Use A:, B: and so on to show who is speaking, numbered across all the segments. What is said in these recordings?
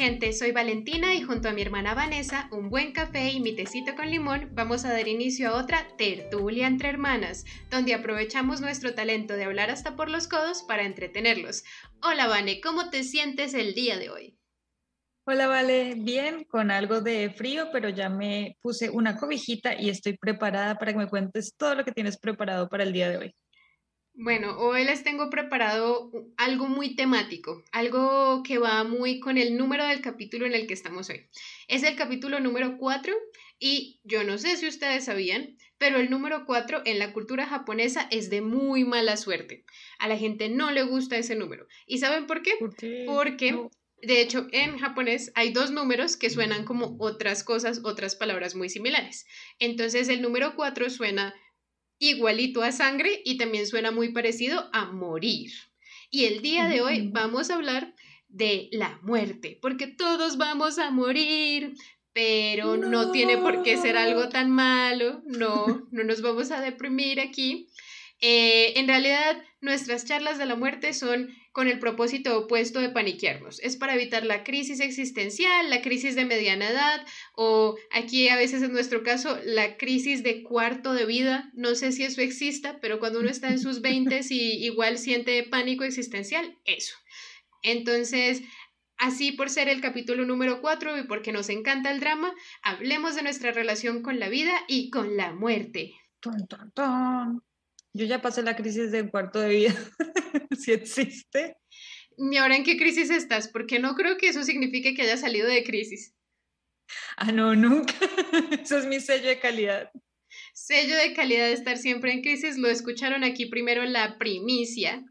A: gente, soy Valentina y junto a mi hermana Vanessa, un buen café y mi tecito con limón, vamos a dar inicio a otra tertulia entre hermanas, donde aprovechamos nuestro talento de hablar hasta por los codos para entretenerlos. Hola Vane, ¿cómo te sientes el día de hoy?
B: Hola, Vale, bien, con algo de frío, pero ya me puse una cobijita y estoy preparada para que me cuentes todo lo que tienes preparado para el día de hoy.
A: Bueno, hoy les tengo preparado algo muy temático, algo que va muy con el número del capítulo en el que estamos hoy. Es el capítulo número 4 y yo no sé si ustedes sabían, pero el número 4 en la cultura japonesa es de muy mala suerte. A la gente no le gusta ese número. ¿Y saben por qué? Porque... De hecho, en japonés hay dos números que suenan como otras cosas, otras palabras muy similares. Entonces, el número 4 suena igualito a sangre y también suena muy parecido a morir. Y el día de hoy vamos a hablar de la muerte, porque todos vamos a morir, pero no, tiene por qué ser algo tan malo, no, no nos vamos a deprimir aquí. Eh, en realidad, nuestras charlas de la muerte son con el propósito opuesto de paniquearnos. Es para evitar la crisis existencial, la crisis de mediana edad o aquí a veces en nuestro caso la crisis de cuarto de vida. No sé si eso exista, pero cuando uno está en sus 20 y igual siente pánico existencial, eso. Entonces, Así por ser el capítulo número 4 y porque nos encanta el drama, hablemos de nuestra relación con la vida y con la muerte.
B: Yo ya pasé la crisis del cuarto de vida, si existe.
A: ¿Y ahora en qué crisis estás? Porque no creo que eso signifique que haya salido de crisis.
B: Ah, no, nunca. Eso es mi sello de calidad.
A: Sello de calidad de estar siempre en crisis. Lo escucharon aquí primero la primicia.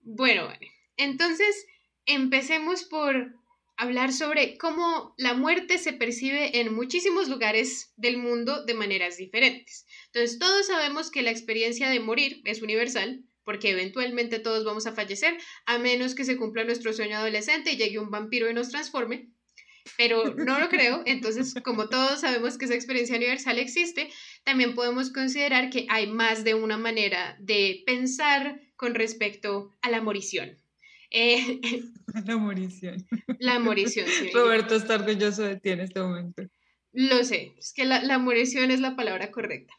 A: Bueno, entonces empecemos por hablar sobre cómo la muerte se percibe en muchísimos lugares del mundo de maneras diferentes. Entonces, todos sabemos que la experiencia de morir es universal, porque eventualmente todos vamos a fallecer, a menos que se cumpla nuestro sueño adolescente y llegue un vampiro y nos transforme. Pero no lo creo, entonces como todos sabemos que esa experiencia universal existe, también podemos considerar que hay más de una manera de pensar con respecto a la morición.
B: Eh, la morición.
A: La morición, sí.
B: Roberto está orgulloso de ti en este momento.
A: Lo sé, es que la, la morición es la palabra correcta.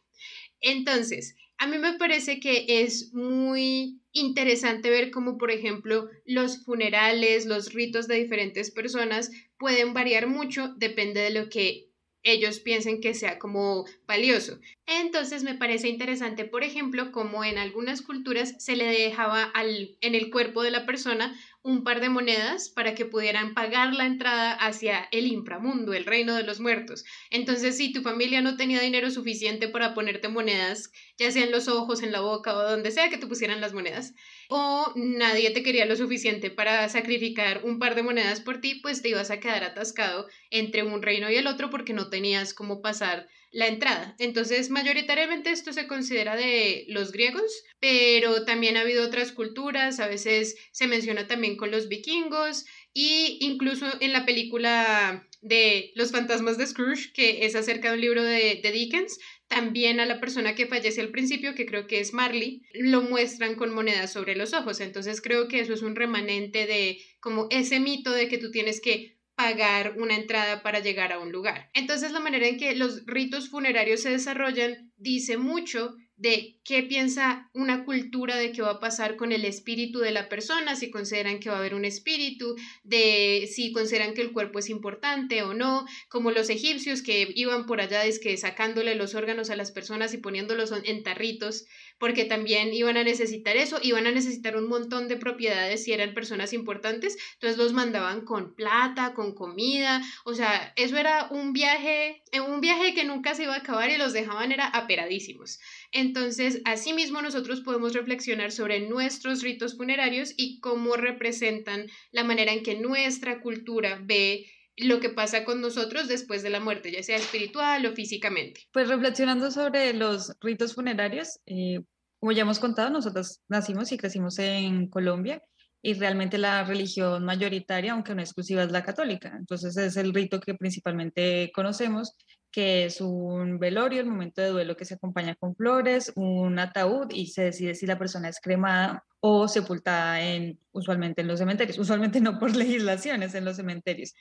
A: Entonces, a mí me parece que es muy interesante ver cómo, por ejemplo, los funerales, los ritos de diferentes personas pueden variar mucho, depende de lo que ellos piensen que sea como valioso. Entonces me parece interesante, por ejemplo, como en algunas culturas se le dejaba al, en el cuerpo de la persona un par de monedas para que pudieran pagar la entrada hacia el inframundo, el reino de los muertos. Entonces, si tu familia no tenía dinero suficiente para ponerte monedas, ya sea en los ojos, en la boca o donde sea que te pusieran las monedas, o nadie te quería lo suficiente para sacrificar un par de monedas por ti, pues te ibas a quedar atascado entre un reino y el otro porque no tenías cómo pasar la entrada. Entonces, mayoritariamente esto se considera de los griegos, pero también ha habido otras culturas, a veces se menciona también con los vikingos y incluso en la película de Los fantasmas de Scrooge, que es acerca de un libro de, de Dickens, también a la persona que fallece al principio, que creo que es Marley, lo muestran con monedas sobre los ojos. Entonces creo que eso es un remanente de como ese mito de que tú tienes que pagar una entrada para llegar a un lugar. Entonces la manera en que los ritos funerarios se desarrollan dice mucho de qué piensa una cultura de qué va a pasar con el espíritu de la persona, si consideran que va a haber un espíritu, de si consideran que el cuerpo es importante o no, como los egipcios que iban por allá es que sacándole los órganos a las personas y poniéndolos en tarritos porque también iban a necesitar eso, iban a necesitar un montón de propiedades si eran personas importantes, entonces los mandaban con plata, con comida, o sea, eso era un viaje, eh, un viaje que nunca se iba a acabar y los dejaban era aperadísimos. Entonces, asimismo nosotros podemos reflexionar sobre nuestros ritos funerarios y cómo representan la manera en que nuestra cultura ve lo que pasa con nosotros después de la muerte, ya sea espiritual o físicamente.
B: Pues reflexionando sobre los ritos funerarios, eh, como ya hemos contado, nosotros nacimos y crecimos en Colombia y realmente la religión mayoritaria, aunque no exclusiva, es la católica. Entonces es el rito que principalmente conocemos, que es un velorio, el momento de duelo que se acompaña con flores, un ataúd y se decide si la persona es cremada o sepultada en, usualmente en los cementerios, usualmente no por legislaciones en los cementerios.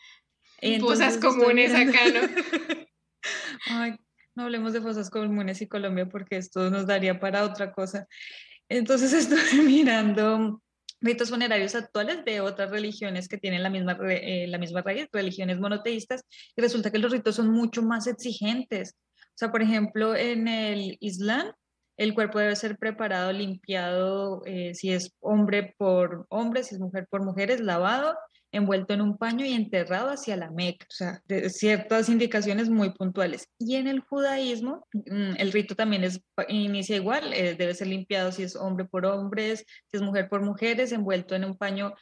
A: Cosas comunes acá, ¿no?
B: Ay, no hablemos de fosas comunes y Colombia porque esto nos daría para otra cosa. Entonces estoy mirando ritos funerarios actuales de otras religiones que tienen la misma, eh, la misma raíz, religiones monoteístas, y resulta que los ritos son mucho más exigentes. O sea, por ejemplo, en el Islam, el cuerpo debe ser preparado, limpiado, eh, si es hombre por hombre, si es mujer por mujeres, lavado, envuelto en un paño y enterrado hacia la Meca, o sea, ciertas indicaciones muy puntuales. Y en el judaísmo, mm, el rito también es, inicia igual, eh, debe ser limpiado si es hombre por hombres, si es mujer por mujeres, envuelto en un paño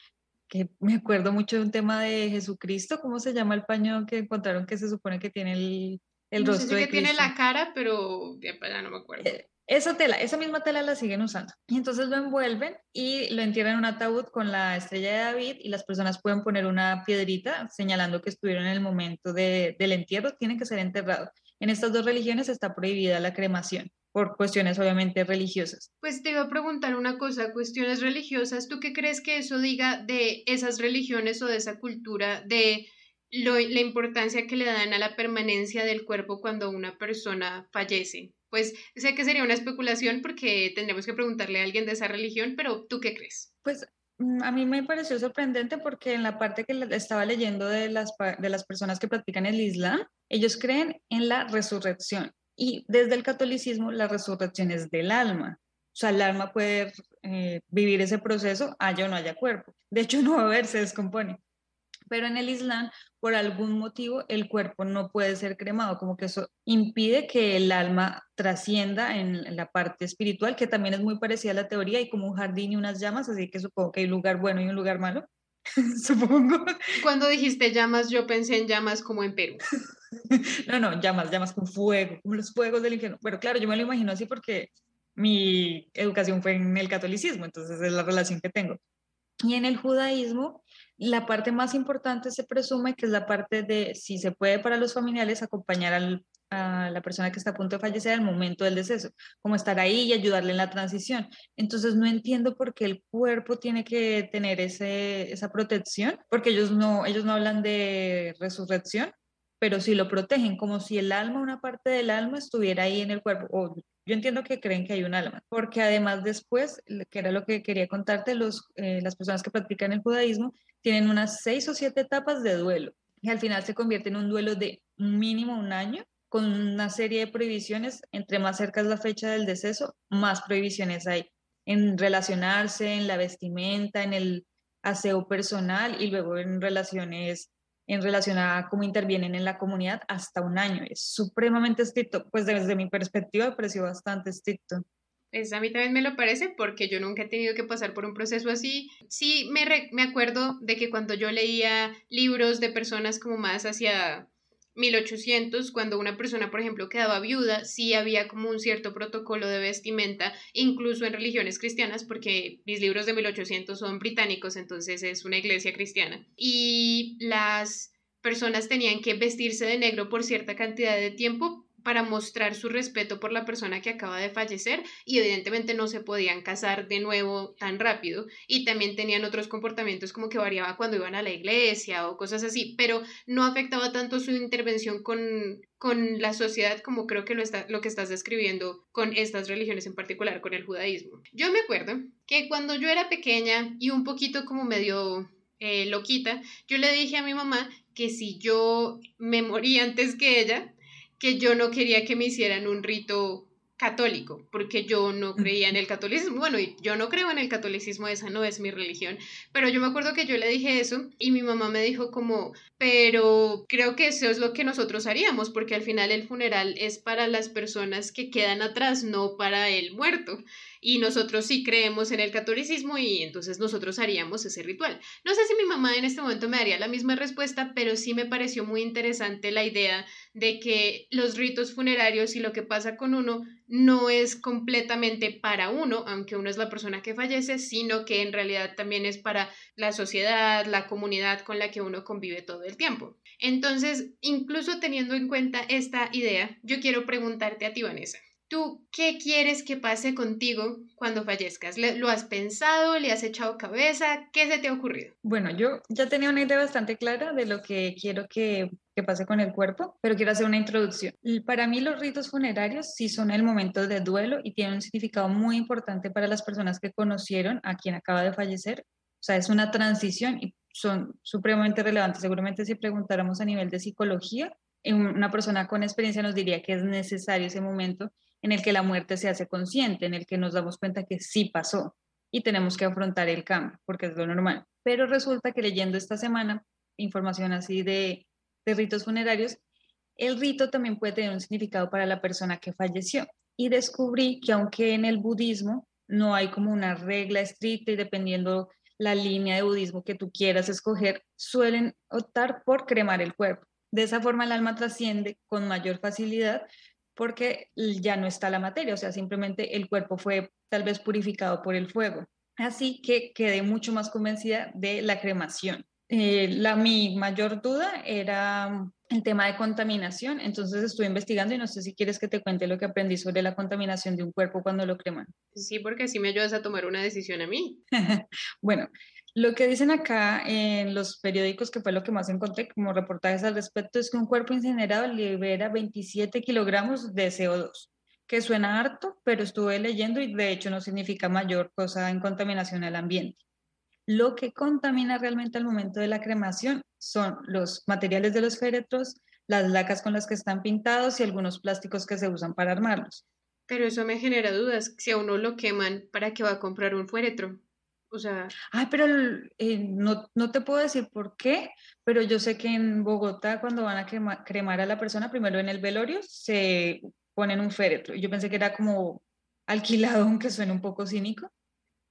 B: que me acuerdo mucho de un tema de Jesucristo, ¿cómo se llama el paño que encontraron que se supone que tiene el, el
A: no
B: rostro
A: sé si que tiene la cara, pero ya, no me acuerdo.
B: Eh, esa tela, esa misma tela la siguen usando. Y entonces lo envuelven y lo entierran en un ataúd con la estrella de David y las personas pueden poner una piedrita señalando que estuvieron en el momento de, del entierro, tienen que ser enterrados. En estas dos religiones está prohibida la cremación por cuestiones obviamente religiosas.
A: Pues te iba a preguntar una cosa, cuestiones religiosas, ¿tú qué crees que eso diga de esas religiones o de esa cultura de la importancia que le dan a la permanencia del cuerpo cuando una persona fallece? Pues sé que sería una especulación porque tendríamos que preguntarle a alguien de esa religión, pero ¿tú qué crees?
B: Pues mm, a mí me pareció sorprendente porque en la parte que estaba leyendo de las, de las personas que practican el Islam, ellos creen en la resurrección. Y desde el catolicismo, la resurrección es del alma. O sea, el alma puede eh, vivir ese proceso, haya o no haya cuerpo. De hecho, no va a haber, se descompone pero en el Islam, por algún motivo, el cuerpo no puede ser cremado, como que eso impide que el alma trascienda en la parte espiritual, que también es muy parecida a la teoría, y como un jardín y unas llamas, así que supongo que hay un lugar bueno y un lugar malo. supongo.
A: Cuando dijiste llamas, yo pensé en llamas como en Perú.
B: no, no, llamas, llamas con fuego, como los fuegos del infierno. Pero claro, yo me lo imagino así porque mi educación fue en el catolicismo, entonces es la relación que tengo. Y en el judaísmo, la parte más importante se presume que es la parte de si se puede para los familiares acompañar a la persona que está a punto de fallecer al momento del deceso, como estar ahí y ayudarle en la transición. Entonces no entiendo por qué el cuerpo tiene que tener ese, esa protección, porque ellos no, ellos no hablan de resurrección, pero sí lo protegen, como si el alma, una parte del alma estuviera ahí en el cuerpo. Yo entiendo que creen que hay un alma, porque además después, que era lo que quería contarte, los, eh, las personas que practican el judaísmo tienen unas seis o siete etapas de duelo y al final se convierte en un duelo de mínimo un año con una serie de prohibiciones. Entre más cerca es la fecha del deceso, más prohibiciones hay en relacionarse, en la vestimenta, en el aseo personal y luego en relaciones en relación a cómo intervienen en la comunidad hasta un año. Es supremamente estricto, pues desde mi perspectiva me pareció bastante estricto.
A: Pues a mí también me lo parece porque yo nunca he tenido que pasar por un proceso así. Sí, me, me acuerdo de que cuando yo leía libros de personas como más hacia 1800, cuando una persona, por ejemplo, quedaba viuda, sí había como un cierto protocolo de vestimenta, incluso en religiones cristianas, porque mis libros de 1800 son británicos, entonces es una iglesia cristiana. Y las personas tenían que vestirse de negro por cierta cantidad de tiempo para mostrar su respeto por la persona que acaba de fallecer y evidentemente no se podían casar de nuevo tan rápido y también tenían otros comportamientos como que variaba cuando iban a la iglesia o cosas así, pero no afectaba tanto su intervención con, con la sociedad como creo que lo, está, lo que estás describiendo con estas religiones en particular, con el judaísmo. Yo me acuerdo que cuando yo era pequeña y un poquito como medio eh, loquita, yo le dije a mi mamá que si yo me moría antes que ella, que yo no quería que me hicieran un rito católico, porque yo no creía en el catolicismo. Bueno, yo no creo en el catolicismo, esa no es mi religión, pero yo me acuerdo que yo le dije eso y mi mamá me dijo como, pero creo que eso es lo que nosotros haríamos, porque al final el funeral es para las personas que quedan atrás, no para el muerto y nosotros sí creemos en el catolicismo y entonces nosotros haríamos ese ritual. No sé si mi mamá en este momento me daría la misma respuesta, pero sí me pareció muy interesante la idea de que los ritos funerarios y lo que pasa con uno no es completamente para uno, aunque uno es la persona que fallece, sino que en realidad también es para la sociedad, la comunidad con la que uno convive todo el tiempo. Entonces, incluso teniendo en cuenta esta idea, yo quiero preguntarte a ti, Vanessa. ¿Tú qué quieres que pase contigo cuando fallezcas? ¿Lo has pensado? ¿Le has echado cabeza? ¿Qué se te ha ocurrido?
B: Bueno, yo ya tenía una idea bastante clara de lo que quiero que, que pase con el cuerpo, pero quiero hacer una introducción. Para mí los ritos funerarios sí son el momento de duelo y tienen un significado muy importante para las personas que conocieron a quien acaba de fallecer. O sea, es una transición y son supremamente relevantes. Seguramente si preguntáramos a nivel de psicología, una persona con experiencia nos diría que es necesario ese momento en el que la muerte se hace consciente, en el que nos damos cuenta que sí pasó y tenemos que afrontar el cambio, porque es lo normal. Pero resulta que leyendo esta semana información así de, de ritos funerarios, el rito también puede tener un significado para la persona que falleció. Y descubrí que aunque en el budismo no hay como una regla estricta y dependiendo la línea de budismo que tú quieras escoger, suelen optar por cremar el cuerpo. De esa forma el alma trasciende con mayor facilidad porque ya no está la materia, o sea, simplemente el cuerpo fue tal vez purificado por el fuego. Así que quedé mucho más convencida de la cremación. Eh, la, mi mayor duda era el tema de contaminación, entonces estuve investigando y no sé si quieres que te cuente lo que aprendí sobre la contaminación de un cuerpo cuando lo creman.
A: Sí, porque así me ayudas a tomar una decisión a mí.
B: bueno, lo que dicen acá en los periódicos, que fue lo que más encontré como reportajes al respecto, es que un cuerpo incinerado libera 27 kilogramos de CO2, que suena harto, pero estuve leyendo y de hecho no significa mayor cosa en contaminación al ambiente. Lo que contamina realmente al momento de la cremación son los materiales de los féretros, las lacas con las que están pintados y algunos plásticos que se usan para armarlos.
A: Pero eso me genera dudas. Si a uno lo queman, ¿para qué va a comprar un féretro? O sea...
B: Ay, pero eh, no, no, te puedo decir por qué, pero yo sé que en Bogotá cuando van a cremar a la persona, primero en el velorio se ponen un féretro. Yo pensé que era como alquilado, aunque suene un poco cínico,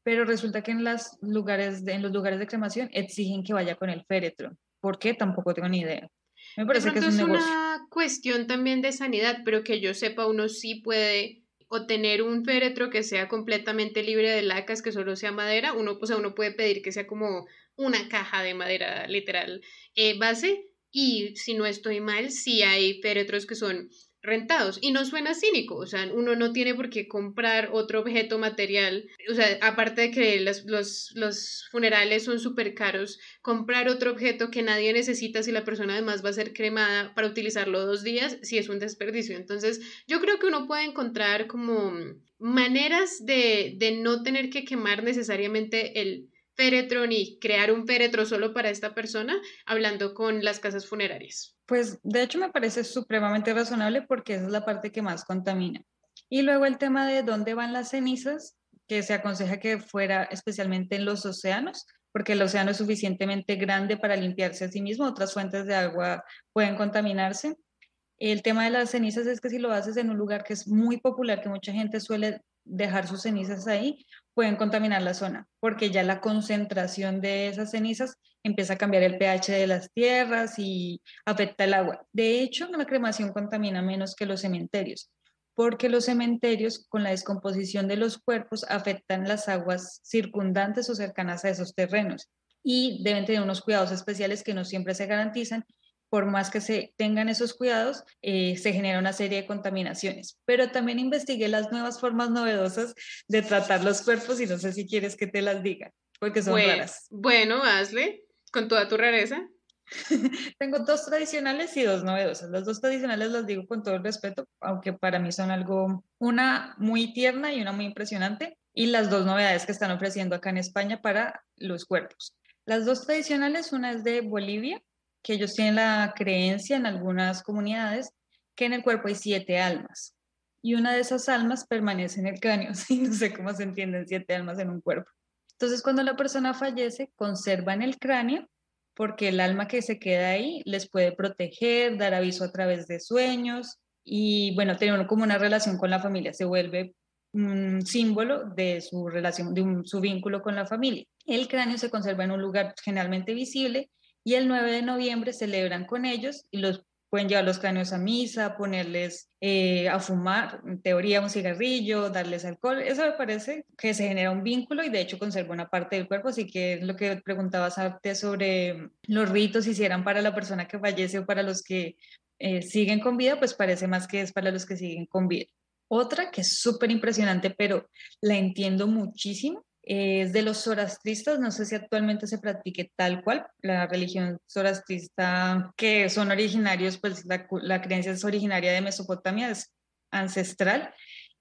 B: pero resulta que en, las lugares en los lugares de cremación exigen que vaya con el féretro. ¿Por qué? Tampoco tengo ni idea.
A: Me parece que es, un es una cuestión también de sanidad, pero que yo sepa, uno sí puede o tener un féretro que sea completamente libre de lacas, que solo sea madera, uno, pues, uno puede pedir que sea como una caja de madera literal eh, base y si no estoy mal, sí hay féretros que son rentados. Y no suena cínico, o sea, uno no tiene por qué comprar otro objeto material, o sea, aparte de que los, los, funerales son súper caros, comprar otro objeto que nadie necesita si la persona además va a ser cremada para utilizarlo dos días, sí es un desperdicio. Entonces, yo creo que uno puede encontrar como maneras de, de no tener que quemar necesariamente el féretro ni crear un féretro solo para esta persona, hablando con las casas funerarias.
B: Pues de hecho me parece supremamente razonable porque esa es la parte que más contamina. Y luego el tema de dónde van las cenizas, que se aconseja que fuera especialmente en los océanos, porque el océano es suficientemente grande para limpiarse a sí mismo, otras fuentes de agua pueden contaminarse. El tema de las cenizas es que si lo haces en un lugar que es muy popular, que mucha gente suele dejar sus cenizas ahí, pueden contaminar la zona, porque ya la concentración de esas cenizas empieza a cambiar el pH de las tierras y afecta el agua. De hecho, la cremación contamina menos que los cementerios, porque los cementerios con la descomposición de los cuerpos afectan las aguas circundantes o cercanas a esos terrenos y deben tener unos cuidados especiales que no siempre se garantizan por más que se tengan esos cuidados, eh, se genera una serie de contaminaciones. Pero también investigué las nuevas formas novedosas de tratar los cuerpos y no sé si quieres que te las diga, porque son raras.
A: Bueno, hazle, con toda tu rareza.
B: Tengo dos tradicionales y dos novedosas. Las dos tradicionales las digo con todo el respeto, aunque para mí son algo, una muy tierna y una muy impresionante, y las dos novedades que están ofreciendo acá en España para los cuerpos. Las dos tradicionales, una es de Bolivia que ellos tienen la creencia en algunas comunidades que en el cuerpo hay siete almas y una de esas almas permanece en el cráneo. Sí, no sé cómo se entienden siete almas en un cuerpo. Entonces, cuando la persona fallece, conservan el cráneo porque el alma que se queda ahí les puede proteger, dar aviso a través de sueños y, bueno, tener como una relación con la familia. Se vuelve un símbolo de su relación, de su vínculo con la familia. El cráneo se conserva en un lugar generalmente visible y el 9 de noviembre celebran con ellos y los pueden llevar los cráneos a misa, ponerles eh, a fumar, en teoría un cigarrillo, darles alcohol. Eso me parece que se genera un vínculo y de hecho conserva una parte del cuerpo. Así que lo que preguntabas antes sobre los ritos, si eran para la persona que fallece o para los que eh, siguen con vida, pues parece más que es para los que siguen con vida. Otra que es súper impresionante, pero la entiendo muchísimo, es de los zoroastristas, no sé si actualmente se practique tal cual, la religión zoroastrista que son originarios, pues la, la creencia es originaria de Mesopotamia, es ancestral,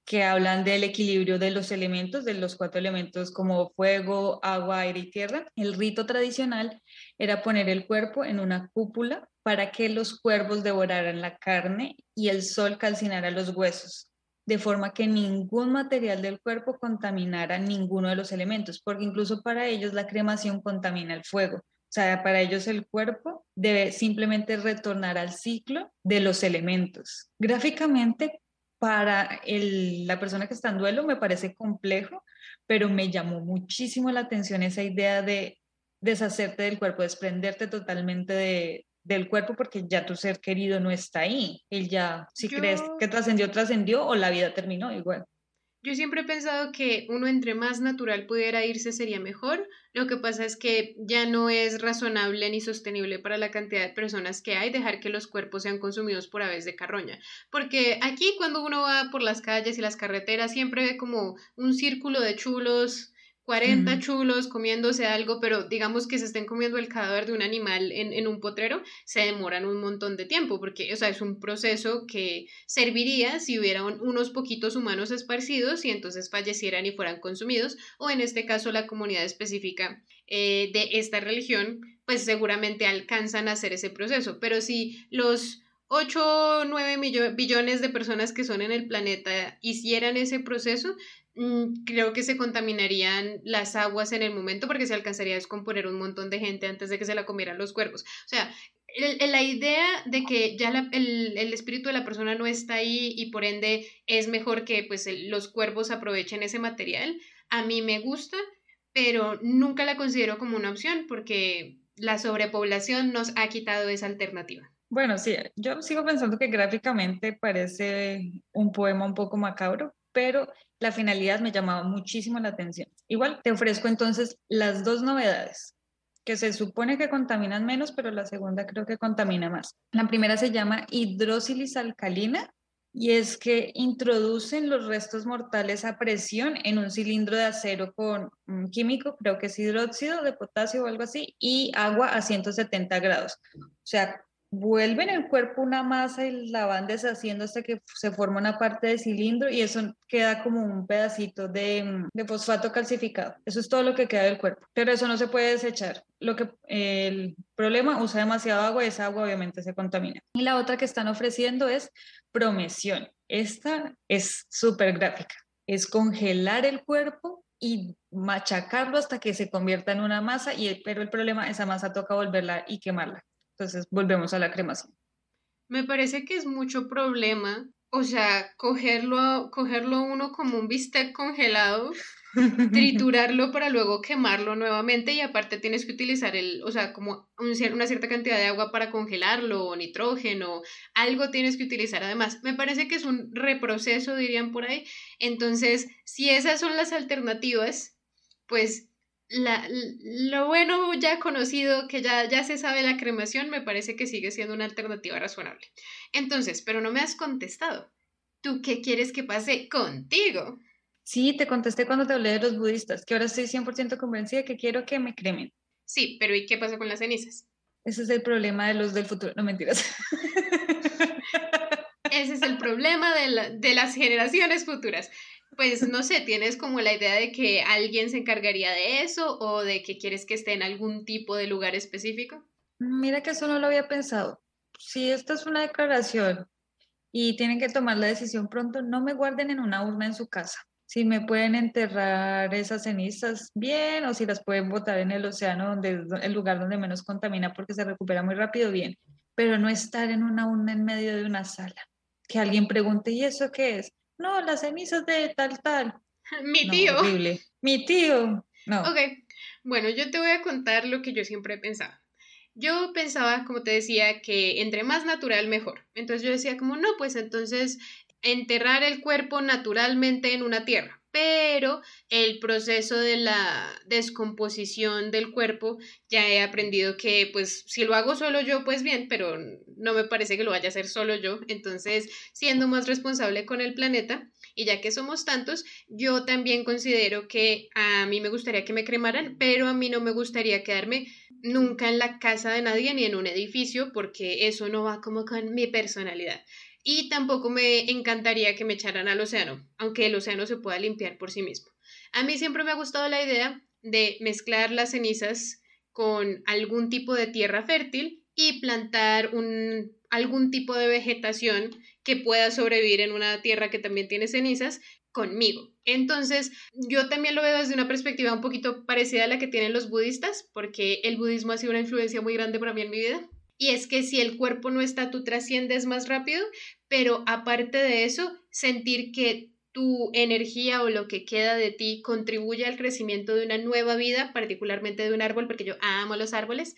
B: que hablan del equilibrio de los elementos, de los cuatro elementos como fuego, agua, aire y tierra. El rito tradicional era poner el cuerpo en una cúpula para que los cuervos devoraran la carne y el sol calcinara los huesos de forma que ningún material del cuerpo contaminara ninguno de los elementos, porque incluso para ellos la cremación contamina el fuego. O sea, para ellos el cuerpo debe simplemente retornar al ciclo de los elementos. Gráficamente, para la persona que está en duelo me parece complejo, pero me llamó muchísimo la atención esa idea de deshacerte del cuerpo, desprenderte totalmente de, del cuerpo porque ya tu ser querido no está ahí. Él ya, si crees que trascendió, trascendió o la vida terminó igual.
A: Yo siempre he pensado que uno entre más natural pudiera irse sería mejor. Lo que pasa es que ya no es razonable ni sostenible para la cantidad de personas que hay dejar que los cuerpos sean consumidos por aves de carroña. Porque aquí cuando uno va por las calles y las carreteras siempre ve como un círculo de chulos 40 chulos comiéndose algo, pero digamos que se estén comiendo el cadáver de un animal en, un potrero, se demoran un montón de tiempo, porque, o sea, es un proceso que serviría si hubiera unos poquitos humanos esparcidos y entonces fallecieran y fueran consumidos, o en este caso la comunidad específica eh, de esta religión, pues seguramente alcanzan a hacer ese proceso, pero si los 8 o 9 billones de personas que son en el planeta hicieran ese proceso, creo que se contaminarían las aguas en el momento porque se alcanzaría a descomponer un montón de gente antes de que se la comieran los cuervos. O sea, la idea de que ya el, espíritu de la persona no está ahí y por ende es mejor que pues los cuervos aprovechen ese material, a mí me gusta, pero nunca la considero como una opción porque la sobrepoblación nos ha quitado esa alternativa.
B: Bueno, sí, yo sigo pensando que gráficamente parece un poema un poco macabro, pero la finalidad me llamaba muchísimo la atención. Igual te ofrezco entonces las dos novedades que se supone que contaminan menos, pero la segunda creo que contamina más. La primera se llama hidróxilis alcalina y es que introducen los restos mortales a presión en un cilindro de acero con un químico, creo que es hidróxido de potasio o algo así, y agua a 170 grados. O sea, vuelven el cuerpo una masa y la van deshaciendo hasta que se forma una parte de cilindro y eso queda como un pedacito de, fosfato calcificado. Eso es todo lo que queda del cuerpo, pero eso no se puede desechar. Lo que el problema usa demasiado agua y esa agua obviamente se contamina. Y la otra que están ofreciendo es promesión. Esta es súper gráfica. Es congelar el cuerpo y machacarlo hasta que se convierta en una masa, y, pero el problema, esa masa toca volverla y quemarla. Entonces volvemos a la cremación.
A: Me parece que es mucho problema, o sea, cogerlo, cogerlo uno como un bistec congelado, triturarlo para luego quemarlo nuevamente y aparte tienes que utilizar el, o sea, como una cierta cantidad de agua para congelarlo, o nitrógeno, algo tienes que utilizar además. Me parece que es un reproceso, dirían por ahí. Entonces, si esas son las alternativas, pues la, lo bueno ya conocido, que ya, ya se sabe la cremación, me parece que sigue siendo una alternativa razonable. Entonces, pero no me has contestado. ¿Tú qué quieres que pase contigo?
B: Sí, te contesté cuando te hablé de los budistas, que ahora estoy 100% convencida que quiero que me cremen.
A: Sí, pero ¿y qué pasa con las cenizas?
B: Ese es el problema de los del futuro. No mentiras.
A: Ese es el problema de, de las generaciones futuras pues no sé, tienes como la idea de que alguien se encargaría de eso o de que quieres que esté en algún tipo de lugar específico?
B: Mira que eso no lo había pensado. Si esta es una declaración y tienen que tomar la decisión pronto, no me guarden en una urna en su casa. Si me pueden enterrar esas cenizas bien o si las pueden botar en el océano, donde es el lugar donde menos contamina porque se recupera muy rápido, bien. Pero no estar en una urna en medio de una sala. Que alguien pregunte, ¿y eso qué es? No, las cenizas de tal, tal.
A: Mi tío.
B: Mi tío. No.
A: Ok, bueno, yo te voy a contar lo que yo siempre he pensado. yo pensaba, como te decía, que entre más natural mejor. Entonces yo decía como, no, pues entonces enterrar el cuerpo naturalmente en una tierra pero el proceso de la descomposición del cuerpo ya he aprendido que pues si lo hago solo yo pues bien, pero no me parece que lo vaya a hacer solo yo, entonces siendo más responsable con el planeta y ya que somos tantos, yo también considero que a mí me gustaría que me cremaran, pero a mí no me gustaría quedarme nunca en la casa de nadie ni en un edificio porque eso no va como con mi personalidad. Y tampoco me encantaría que me echaran al océano, aunque el océano se pueda limpiar por sí mismo. A mí siempre me ha gustado la idea de mezclar las cenizas con algún tipo de tierra fértil y plantar un, algún tipo de vegetación que pueda sobrevivir en una tierra que también tiene cenizas conmigo. Entonces, yo también lo veo desde una perspectiva un poquito parecida a la que tienen los budistas, porque el budismo ha sido una influencia muy grande para mí en mi vida. Y es que si el cuerpo no está, tú trasciendes más rápido, pero aparte de eso, sentir que tu energía o lo que queda de ti contribuye al crecimiento de una nueva vida, particularmente de un árbol, porque yo amo los árboles,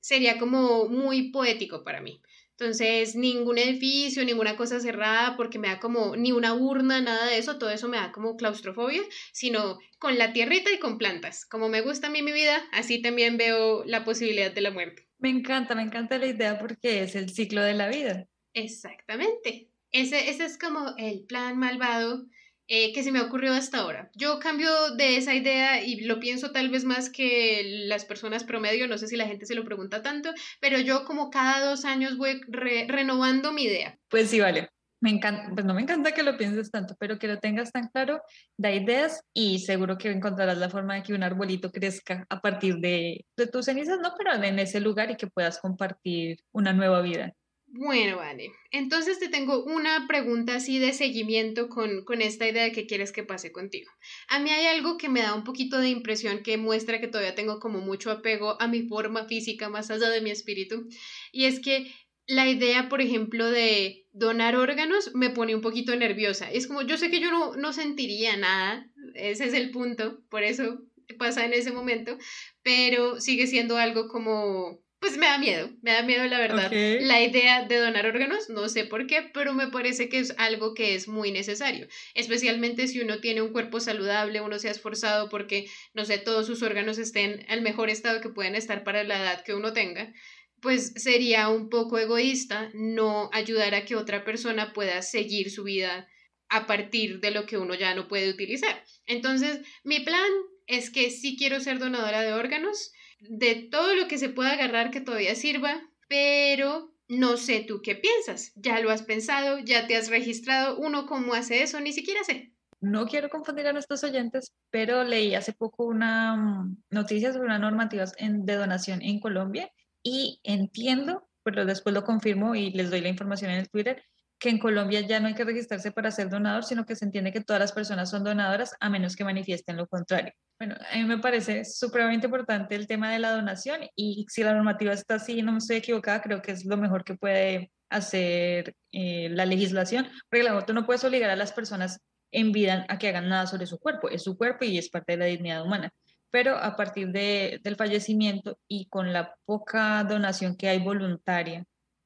A: sería como muy poético para mí. Entonces, ningún edificio, ninguna cosa cerrada, porque me da como ni una urna, nada de eso, todo eso me da como claustrofobia, sino con la tierrita y con plantas. Como me gusta a mí mi vida, así también veo la posibilidad de la muerte.
B: Me encanta, me encanta la idea porque es el ciclo de la vida.
A: Exactamente. Ese, ese es como el plan malvado eh, que se me ha ocurrido hasta ahora. Yo cambio de esa idea y lo pienso tal vez más que las personas promedio, no sé si la gente se lo pregunta tanto, pero yo como cada dos años voy renovando mi idea.
B: Pues sí, vale. Me encanta, pues no me encanta que lo pienses tanto, pero que lo tengas tan claro, da ideas y seguro que encontrarás la forma de que un arbolito crezca a partir de, de tus cenizas, no, pero en ese lugar y que puedas compartir una nueva vida.
A: Bueno, vale. Entonces te tengo una pregunta así de seguimiento con, con, esta idea de que quieres que pase contigo. A mí hay algo que me da un poquito de impresión que muestra que todavía tengo como mucho apego a mi forma física más allá de mi espíritu. Y es que la idea, por ejemplo, de donar órganos me pone un poquito nerviosa. Es como, yo sé que yo no, no sentiría nada, ese es el punto, por eso pasa en ese momento, pero sigue siendo algo como, pues me da miedo, me da miedo la verdad. La idea de donar órganos, no sé por qué, pero me parece que es algo que es muy necesario, especialmente si uno tiene un cuerpo saludable, uno se ha esforzado porque, no sé, todos sus órganos estén al mejor estado que pueden estar para la edad que uno tenga pues sería un poco egoísta no ayudar a que otra persona pueda seguir su vida a partir de lo que uno ya no puede utilizar. Entonces, mi plan es que sí quiero ser donadora de órganos, de todo lo que se pueda agarrar que todavía sirva, pero no sé tú qué piensas. Ya lo has pensado, ya te has registrado, uno cómo hace eso, ni siquiera sé.
B: No quiero confundir a nuestros oyentes, pero leí hace poco una mm, noticia sobre una normativa de donación en Colombia y entiendo, pero después lo confirmo y les doy la información en el Twitter, que en Colombia ya no hay que registrarse para ser donador, sino que se entiende que todas las personas son donadoras a menos que manifiesten lo contrario. Bueno, a mí me parece supremamente importante el tema de la donación y si la normativa está así, no me estoy equivocada, creo que es lo mejor que puede hacer eh, la legislación, porque la tú no puedes obligar a las personas en vida a que hagan nada sobre su cuerpo, es su cuerpo y es parte de la dignidad humana pero a partir de, del fallecimiento y con la poca donación que hay voluntaria,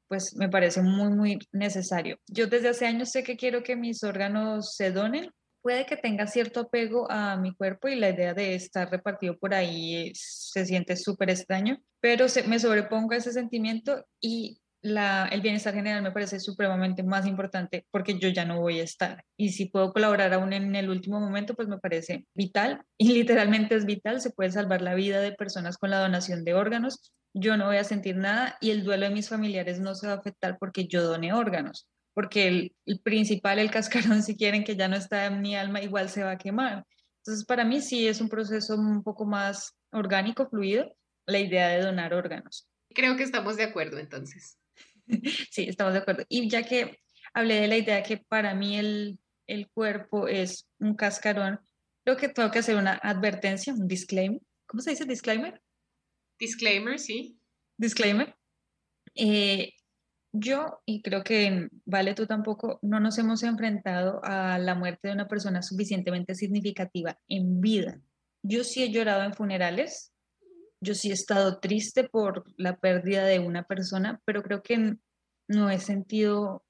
B: pues me parece muy, muy necesario. Yo desde hace años sé que quiero que mis órganos se donen. Puede que tenga cierto apego a mi cuerpo y la idea de estar repartido por ahí se siente súper extraño, pero se, me sobrepongo a ese sentimiento y el bienestar general me parece supremamente más importante porque yo ya no voy a estar. Y si puedo colaborar aún en el último momento, pues me parece vital y literalmente es vital. Se puede salvar la vida de personas con la donación de órganos. Yo no voy a sentir nada y el duelo de mis familiares no se va a afectar porque yo doné órganos. Porque el, el principal, el cascarón, si quieren que ya no está en mi alma, igual se va a quemar. Entonces, para mí sí es un proceso un poco más orgánico, fluido, la idea de donar órganos.
A: Creo que estamos de acuerdo entonces.
B: sí, estamos de acuerdo. Y ya que hablé de la idea que para mí el, el cuerpo es un cascarón, creo que tengo que hacer una advertencia, un disclaimer. ¿Cómo se dice disclaimer?
A: Disclaimer, sí.
B: Disclaimer. Eh, yo, y creo que Vale tú tampoco, no nos hemos enfrentado a la muerte de una persona suficientemente significativa en vida. Yo sí he llorado en funerales, yo sí he estado triste por la pérdida de una persona, pero creo que no he sentido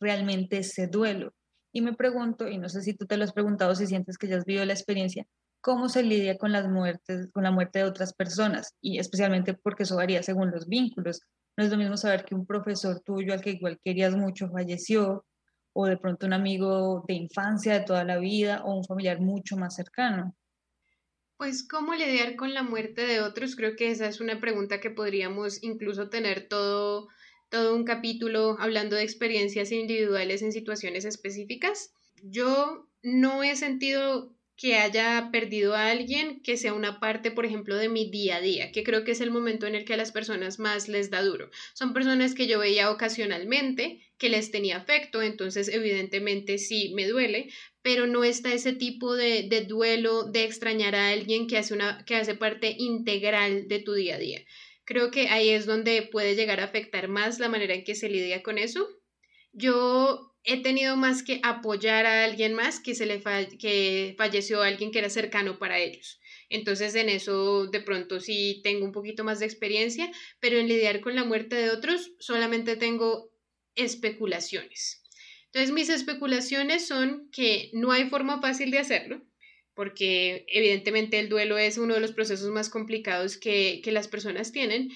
B: realmente ese duelo. Y me pregunto, y no sé si tú te lo has preguntado, si sientes que ya has vivido la experiencia, cómo se lidia con las muertes, con la muerte de otras personas, y especialmente porque eso varía según los vínculos. No es lo mismo saber que un profesor tuyo al que igual querías mucho falleció, o de pronto un amigo de infancia, de toda la vida, o un familiar mucho más cercano.
A: Pues cómo lidiar con la muerte de otros, creo que esa es una pregunta que podríamos incluso tener todo, todo un capítulo hablando de experiencias individuales en situaciones específicas. Yo no he sentido que haya perdido a alguien que sea una parte, por ejemplo, de mi día a día, que creo que es el momento en el que a las personas más les da duro. Son personas que yo veía ocasionalmente, que les tenía afecto, entonces evidentemente sí me duele, pero no está ese tipo de, de duelo de extrañar a alguien que hace, una, que hace parte integral de tu día a día. Creo que ahí es donde puede llegar a afectar más la manera en que se lidia con eso. Yo he tenido más que apoyar a alguien más que, se le que falleció alguien que era cercano para ellos. Entonces en eso de pronto sí tengo un poquito más de experiencia, pero en lidiar con la muerte de otros solamente tengo especulaciones. Entonces mis especulaciones son que no hay forma fácil de hacerlo, porque evidentemente el duelo es uno de los procesos más complicados que, que las personas tienen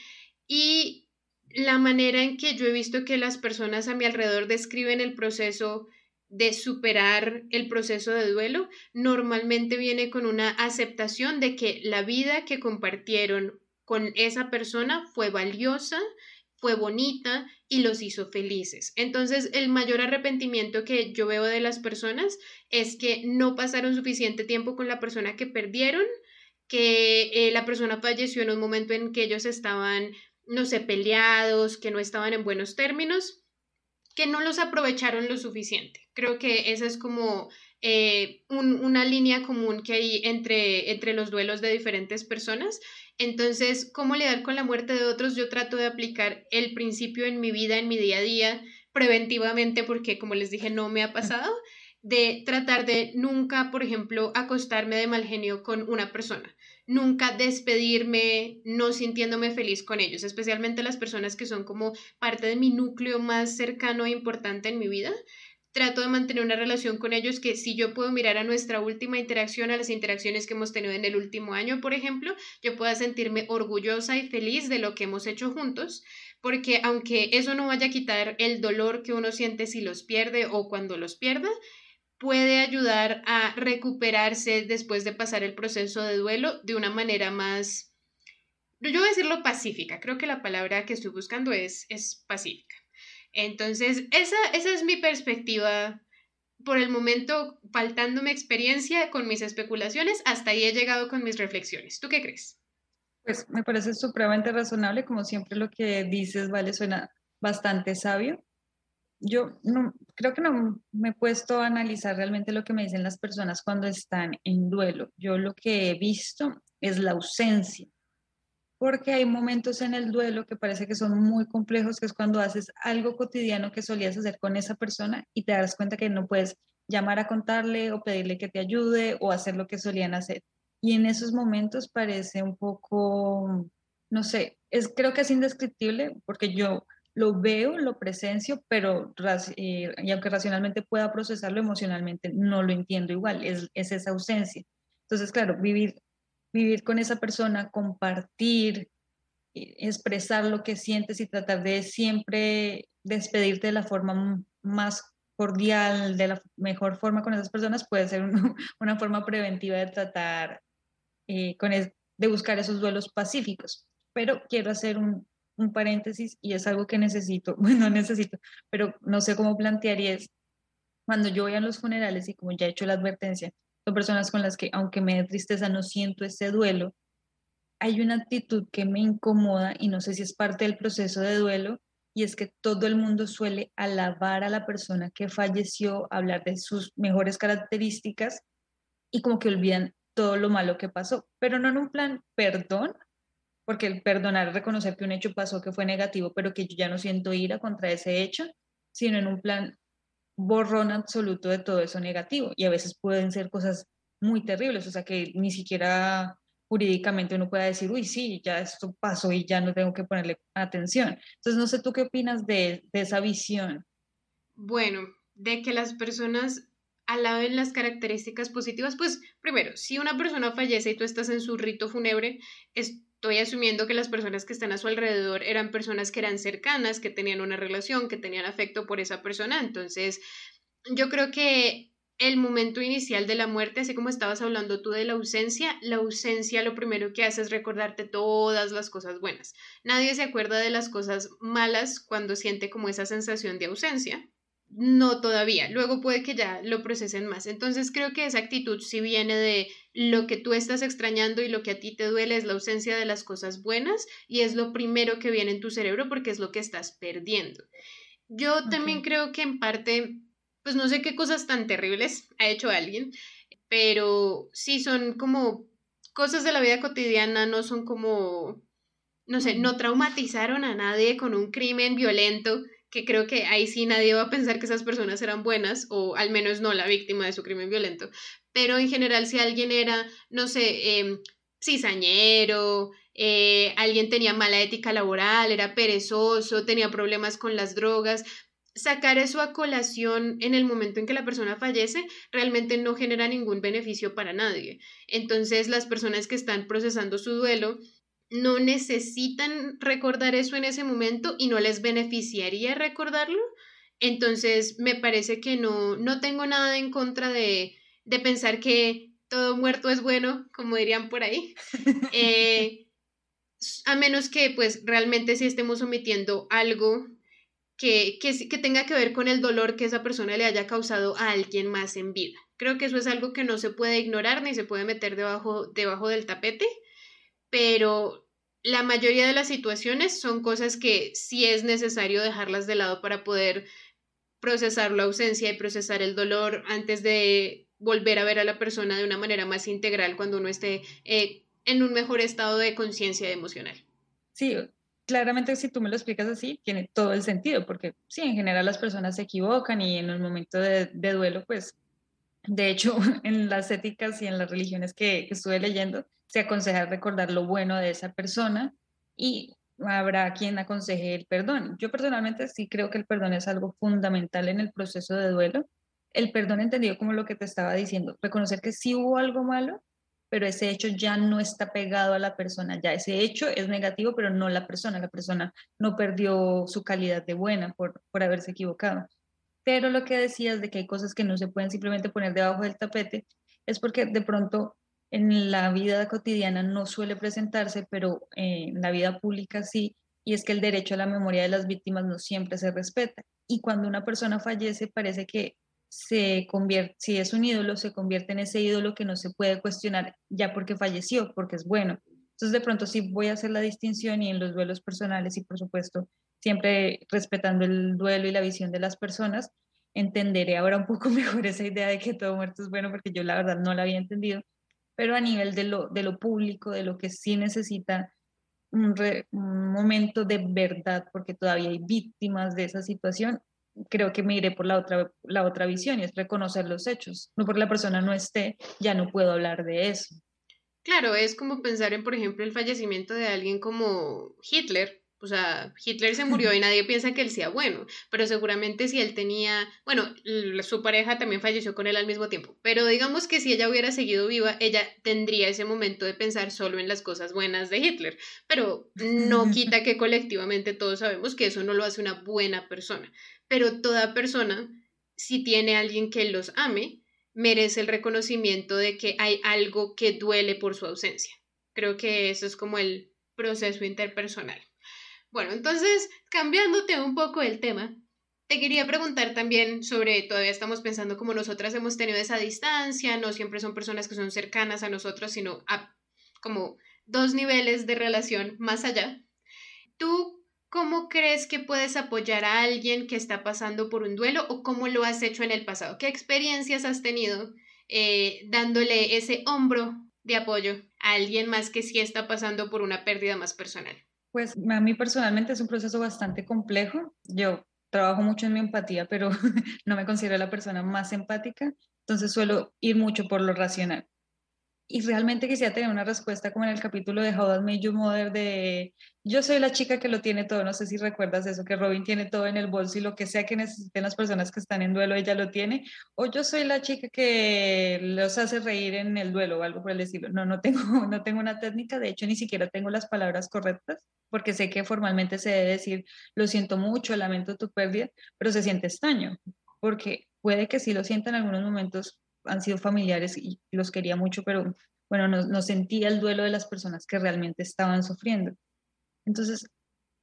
A: y la manera en que yo he visto que las personas a mi alrededor describen el proceso de superar el proceso de duelo, normalmente viene con una aceptación de que la vida que compartieron con esa persona fue valiosa, fue bonita y los hizo felices. Entonces, el mayor arrepentimiento que yo veo de las personas es que no pasaron suficiente tiempo con la persona que perdieron, que eh, la persona falleció en un momento en que ellos estaban no sé, peleados, que no estaban en buenos términos, que no los aprovecharon lo suficiente. Creo que esa es como eh, una línea común que hay entre, entre los duelos de diferentes personas. Entonces, ¿cómo lidiar con la muerte de otros? Yo trato de aplicar el principio en mi vida, en mi día a día, preventivamente, porque como les dije, no me ha pasado, de tratar de nunca, por ejemplo, acostarme de mal genio con una persona nunca despedirme no sintiéndome feliz con ellos, especialmente las personas que son como parte de mi núcleo más cercano e importante en mi vida. Trato de mantener una relación con ellos que si yo puedo mirar a nuestra última interacción, a las interacciones que hemos tenido en el último año, por ejemplo, yo pueda sentirme orgullosa y feliz de lo que hemos hecho juntos, porque aunque eso no vaya a quitar el dolor que uno siente si los pierde o cuando los pierda, puede ayudar a recuperarse después de pasar el proceso de duelo de una manera más, yo voy a decirlo pacífica, creo que la palabra que estoy buscando es, es pacífica. Entonces, esa, esa es mi perspectiva por el momento, faltándome experiencia con mis especulaciones, hasta ahí he llegado con mis reflexiones. ¿Tú qué crees?
B: Pues me parece supremamente razonable, como siempre lo que dices, vale, suena bastante sabio yo no, creo que no me he puesto a analizar realmente lo que me dicen las personas cuando están en duelo. Yo lo que he visto es la ausencia, porque hay momentos en el duelo que parece que son muy complejos, que es cuando haces algo cotidiano que solías hacer con esa persona y te das cuenta que no puedes llamar a contarle o pedirle que te ayude o hacer lo que solían hacer. Y en esos momentos parece un poco, no sé, es, creo que es indescriptible porque yo lo veo, lo presencio, pero eh, y aunque racionalmente pueda procesarlo emocionalmente, no lo entiendo igual, es, esa ausencia. Entonces, claro, vivir, vivir con esa persona, compartir, eh, expresar lo que sientes y tratar de siempre despedirte de la forma más cordial, de la mejor forma con esas personas, puede ser una forma preventiva de tratar, eh, con de buscar esos duelos pacíficos. Pero quiero hacer un, un paréntesis y es algo que necesito, bueno, necesito, pero no sé cómo plantear y es cuando yo voy a los funerales y como ya he hecho la advertencia, son personas con las que aunque me dé tristeza no siento ese duelo, hay una actitud que me incomoda y no sé si es parte del proceso de duelo y es que todo el mundo suele alabar a la persona que falleció, hablar de sus mejores características y como que olvidan todo lo malo que pasó, pero no en un plan perdón, porque el perdonar es reconocer que un hecho pasó que fue negativo, pero que yo ya no siento ira contra ese hecho, sino en un plan borrón absoluto de todo eso negativo. Y a veces pueden ser cosas muy terribles, o sea, que ni siquiera jurídicamente uno pueda decir, uy, sí, ya esto pasó y ya no tengo que ponerle atención. Entonces, no sé tú qué opinas de, de esa visión.
A: Bueno, de que las personas alaben las características positivas, pues primero, si una persona fallece y tú estás en su rito fúnebre, estoy asumiendo que las personas que están a su alrededor eran personas que eran cercanas, que tenían una relación, que tenían afecto por esa persona. Entonces, yo creo que el momento inicial de la muerte, así como estabas hablando tú de la ausencia, la ausencia lo primero que hace es recordarte todas las cosas buenas. Nadie se acuerda de las cosas malas cuando siente como esa sensación de ausencia no todavía, luego puede que ya lo procesen más. Entonces creo que esa actitud si viene de lo que tú estás extrañando y lo que a ti te duele es la ausencia de las cosas buenas y es lo primero que viene en tu cerebro porque es lo que estás perdiendo. Yo también creo que en parte, pues no sé qué cosas tan terribles ha hecho alguien, pero sí son como cosas de la vida cotidiana, no son como, no sé, no traumatizaron a nadie con un crimen violento que creo que ahí sí nadie va a pensar que esas personas eran buenas, o al menos no la víctima de su crimen violento, pero en general si alguien era, no sé, eh, cizañero, alguien tenía mala ética laboral, era perezoso, tenía problemas con las drogas, sacar eso a colación en el momento en que la persona fallece realmente no genera ningún beneficio para nadie. Entonces las personas que están procesando su duelo no necesitan recordar eso en ese momento y no les beneficiaría recordarlo. Entonces, me parece que no, no tengo nada en contra de, de pensar que todo muerto es bueno, como dirían por ahí. Eh, a menos que pues realmente si estemos omitiendo algo que, que, que, tenga que ver con el dolor que esa persona le haya causado a alguien más en vida. Creo que eso es algo que no se puede ignorar ni se puede meter debajo, debajo del tapete pero la mayoría de las situaciones son cosas que sí es necesario dejarlas de lado para poder procesar la ausencia y procesar el dolor antes de volver a ver a la persona de una manera más integral cuando uno esté eh, en un mejor estado de conciencia emocional.
B: Sí, claramente si tú me lo explicas así, tiene todo el sentido, porque sí, en general las personas se equivocan y en un momento de, duelo, pues, de hecho, en las éticas y en las religiones que, que estuve leyendo, se aconseja recordar lo bueno de esa persona y habrá quien aconseje el perdón. Yo personalmente sí creo que el perdón es algo fundamental en el proceso de duelo. El perdón entendido como lo que te estaba diciendo, reconocer que sí hubo algo malo, pero ese hecho ya no está pegado a la persona, ya ese hecho es negativo, pero no la persona, la persona no perdió su calidad de buena por, por haberse equivocado. Pero lo que decías de que hay cosas que no se pueden simplemente poner debajo del tapete, es porque de pronto en la vida cotidiana no suele presentarse, pero en la vida pública sí, y es que el derecho a la memoria de las víctimas no siempre se respeta. Y cuando una persona fallece, parece que se convierte, si es un ídolo, se convierte en ese ídolo que no se puede cuestionar ya porque falleció, porque es bueno. Entonces, de pronto sí voy a hacer la distinción y en los duelos personales y, por supuesto, siempre respetando el duelo y la visión de las personas, entenderé ahora un poco mejor esa idea de que todo muerto es bueno, porque yo la verdad no la había entendido pero a nivel de lo, de lo público, de lo que sí necesita un, momento de verdad, porque todavía hay víctimas de esa situación, creo que me iré por la otra, la otra visión y es reconocer los hechos. No porque la persona no esté, ya no puedo hablar de eso.
A: Claro, es como pensar en, por ejemplo, el fallecimiento de alguien como Hitler, o sea, Hitler se murió y nadie piensa que él sea bueno, pero seguramente si él tenía, bueno, su pareja también falleció con él al mismo tiempo, pero digamos que si ella hubiera seguido viva, ella tendría ese momento de pensar solo en las cosas buenas de Hitler, pero no quita que colectivamente todos sabemos que eso no lo hace una buena persona, pero toda persona, si tiene alguien que los ame, merece el reconocimiento de que hay algo que duele por su ausencia. Creo que eso es como el proceso interpersonal. Bueno, entonces, cambiándote un poco el tema, te quería preguntar también sobre, todavía estamos pensando como nosotras hemos tenido esa distancia, no siempre son personas que son cercanas a nosotros, sino a como dos niveles de relación más allá. ¿Tú cómo crees que puedes apoyar a alguien que está pasando por un duelo o cómo lo has hecho en el pasado? ¿Qué experiencias has tenido eh, dándole ese hombro de apoyo a alguien más que sí está pasando por una pérdida más personal?
B: Pues a mí personalmente es un proceso bastante complejo. Yo trabajo mucho en mi empatía, pero no me considero la persona más empática, entonces suelo ir mucho por lo racional. Y realmente quisiera tener una respuesta como en el capítulo de How That Made You Mother de yo soy la chica que lo tiene todo, no sé si recuerdas eso, que Robin tiene todo en el bolso y lo que sea que necesiten las personas que están en duelo, ella lo tiene, o yo soy la chica que los hace reír en el duelo o algo por el estilo. No, no tengo, no tengo una técnica, de hecho ni siquiera tengo las palabras correctas, porque sé que formalmente se debe decir lo siento mucho, lamento tu pérdida, pero se siente extraño, porque puede que sí lo sienta en algunos momentos han sido familiares y los quería mucho, pero bueno, no, sentía el duelo de las personas que realmente estaban sufriendo. Entonces,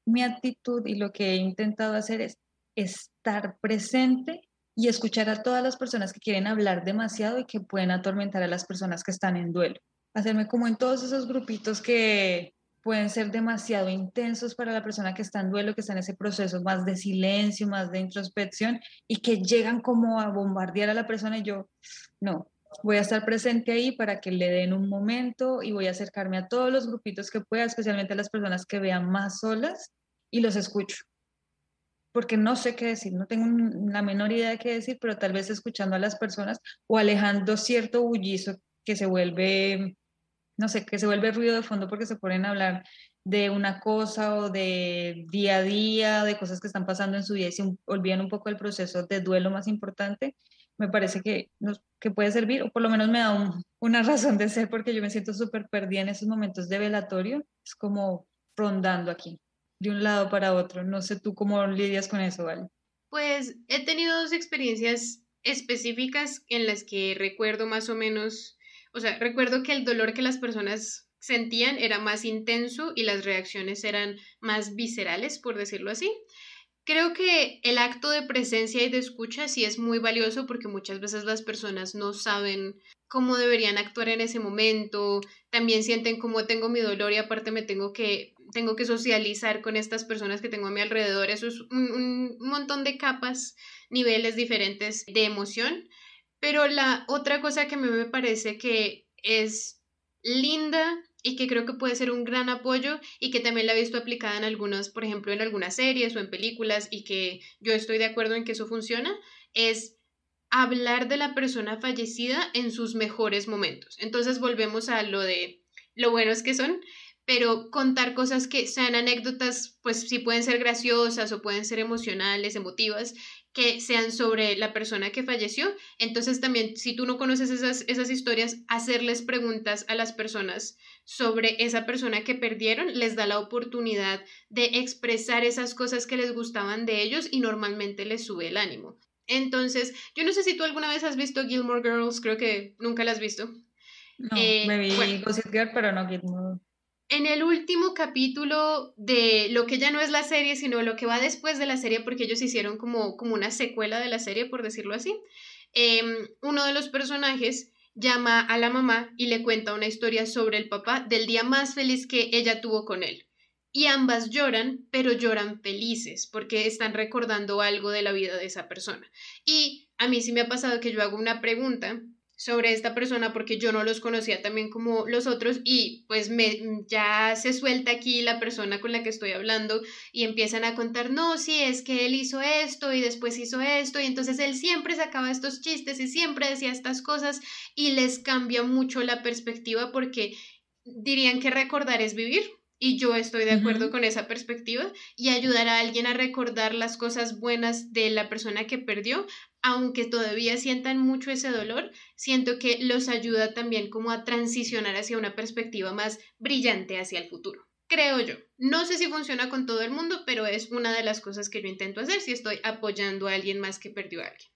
B: mi actitud y lo que he intentado hacer es estar presente y escuchar a todas las personas que quieren hablar demasiado y que pueden atormentar a las personas que están en duelo. Hacerme como en todos esos grupitos que pueden ser demasiado intensos para la persona que está en duelo, que está en ese proceso más de silencio, más de introspección y que llegan como a bombardear a la persona y yo, no, voy a estar presente ahí para que le den un momento y voy a acercarme a todos los grupitos que pueda, especialmente a las personas que vean más solas y los escucho. Porque no sé qué decir, no tengo la menor idea de qué decir, pero tal vez escuchando a las personas o alejando cierto bullizo que se vuelve no sé, que se vuelve ruido de fondo porque se ponen a hablar de una cosa o de día a día, de cosas que están pasando en su vida y se olvidan un poco el proceso de duelo más importante, me parece que, que puede servir, o por lo menos me da una razón de ser porque yo me siento súper perdida en esos momentos de velatorio, es como rondando aquí, de un lado para otro. No sé tú cómo lidias con eso, ¿vale?
A: Pues he tenido dos experiencias específicas en las que recuerdo más o menos o sea, recuerdo que el dolor que las personas sentían era más intenso y las reacciones eran más viscerales, por decirlo así. Creo que el acto de presencia y de escucha sí es muy valioso porque muchas veces las personas no saben cómo deberían actuar en ese momento, también sienten como tengo mi dolor y aparte me tengo que tengo que socializar con estas personas que tengo a mi alrededor. Eso es un, un montón de capas, niveles diferentes de emoción. Pero la otra cosa que a mí me parece que es linda y que creo que puede ser un gran apoyo y que también la he visto aplicada en algunas, por ejemplo, en algunas series o en películas y que yo estoy de acuerdo en que eso funciona, es hablar de la persona fallecida en sus mejores momentos. Entonces volvemos a lo de lo buenos que son, pero contar cosas que sean anécdotas, pues sí pueden ser graciosas o pueden ser emocionales, emotivas, que sean sobre la persona que falleció. Entonces también, si tú no conoces esas, esas historias, hacerles preguntas a las personas sobre esa persona que perdieron les da la oportunidad de expresar esas cosas que les gustaban de ellos y normalmente les sube el ánimo. Entonces, yo no sé si tú alguna vez has visto Gilmore Girls, creo que nunca la has visto.
B: No, eh, me vi Gossip Girl, pero no Gilmore
A: en el último capítulo de lo que ya no es la serie, sino lo que va después de la serie, porque ellos hicieron como, como una secuela de la serie, por decirlo así, em, uno de los personajes llama a la mamá y le cuenta una historia sobre el papá del día más feliz que ella tuvo con él. Y ambas lloran, pero lloran felices porque están recordando algo de la vida de esa persona. Y a mí sí me ha pasado que yo hago una pregunta sobre esta persona porque yo no los conocía también como los otros y pues me ya se suelta aquí la persona con la que estoy hablando y empiezan a contar, no, sí, es que él hizo esto y después hizo esto y entonces él siempre sacaba estos chistes y siempre decía estas cosas y les cambia mucho la perspectiva porque dirían que recordar es vivir y yo estoy de acuerdo con esa perspectiva y ayudar a alguien a recordar las cosas buenas de la persona que perdió, aunque todavía sientan mucho ese dolor, siento que los ayuda también como a transicionar hacia una perspectiva más brillante hacia el futuro. Creo yo. No sé si funciona con todo el mundo, pero es una de las cosas que yo intento hacer si estoy apoyando a alguien más que perdió a alguien.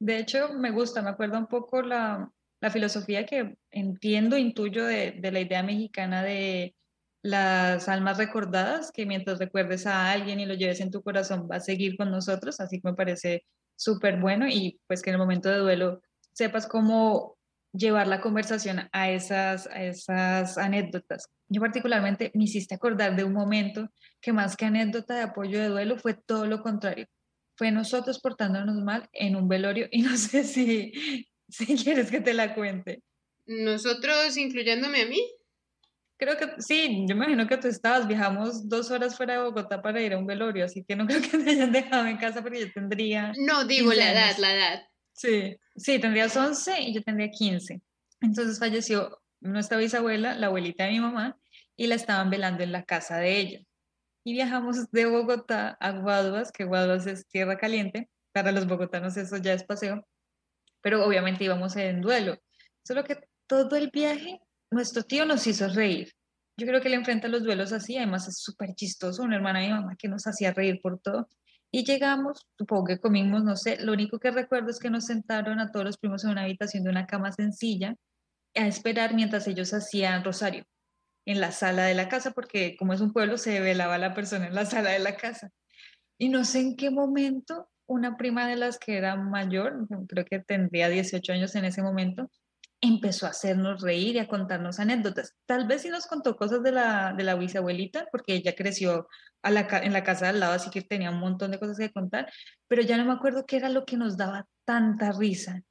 B: De hecho, me gusta, me acuerdo un poco la, filosofía que entiendo, intuyo de la idea mexicana de las almas recordadas, que mientras recuerdes a alguien y lo lleves en tu corazón va a seguir con nosotros, así que me parece súper bueno y pues que en el momento de duelo sepas cómo llevar la conversación a esas, esas anécdotas. Yo particularmente me hiciste acordar de un momento que más que anécdota de apoyo de duelo fue todo lo contrario. Fue nosotros portándonos mal en un velorio y no sé si, si quieres que te la cuente.
A: ¿Nosotros incluyéndome a mí?
B: Creo que sí, yo me imagino que tú estabas, viajamos dos horas fuera de Bogotá para ir a un velorio, así que no creo que te hayan dejado en casa porque yo tendría...
A: No, digo la edad, la edad.
B: Sí, sí, tendrías 11 y yo tendría 15. Entonces falleció nuestra bisabuela, la abuelita de mi mamá, y la estaban velando en la casa de ella. Y viajamos de Bogotá a Guaduas, que Guaduas es tierra caliente, para los bogotanos eso ya es paseo, pero obviamente íbamos en duelo. Solo que todo el viaje, nuestro tío nos hizo reír. Yo creo que le enfrenta los duelos así, además es súper chistoso, una hermana de mi mamá que nos hacía reír por todo. Y llegamos, supongo que comimos, no sé, lo único que recuerdo es que nos sentaron a todos los primos en una habitación de una cama sencilla a esperar mientras ellos hacían rosario en la sala de la casa, porque como es un pueblo, se velaba la persona en la sala de la casa. Y no sé en qué momento una prima de las que era mayor, creo que tendría 18 años en ese momento, empezó a hacernos reír y a contarnos anécdotas. Tal vez sí nos contó cosas de la, de la bisabuelita, porque ella creció a la, en la casa al lado, así que tenía un montón de cosas que contar, pero ya no me acuerdo qué era lo que nos daba tanta risa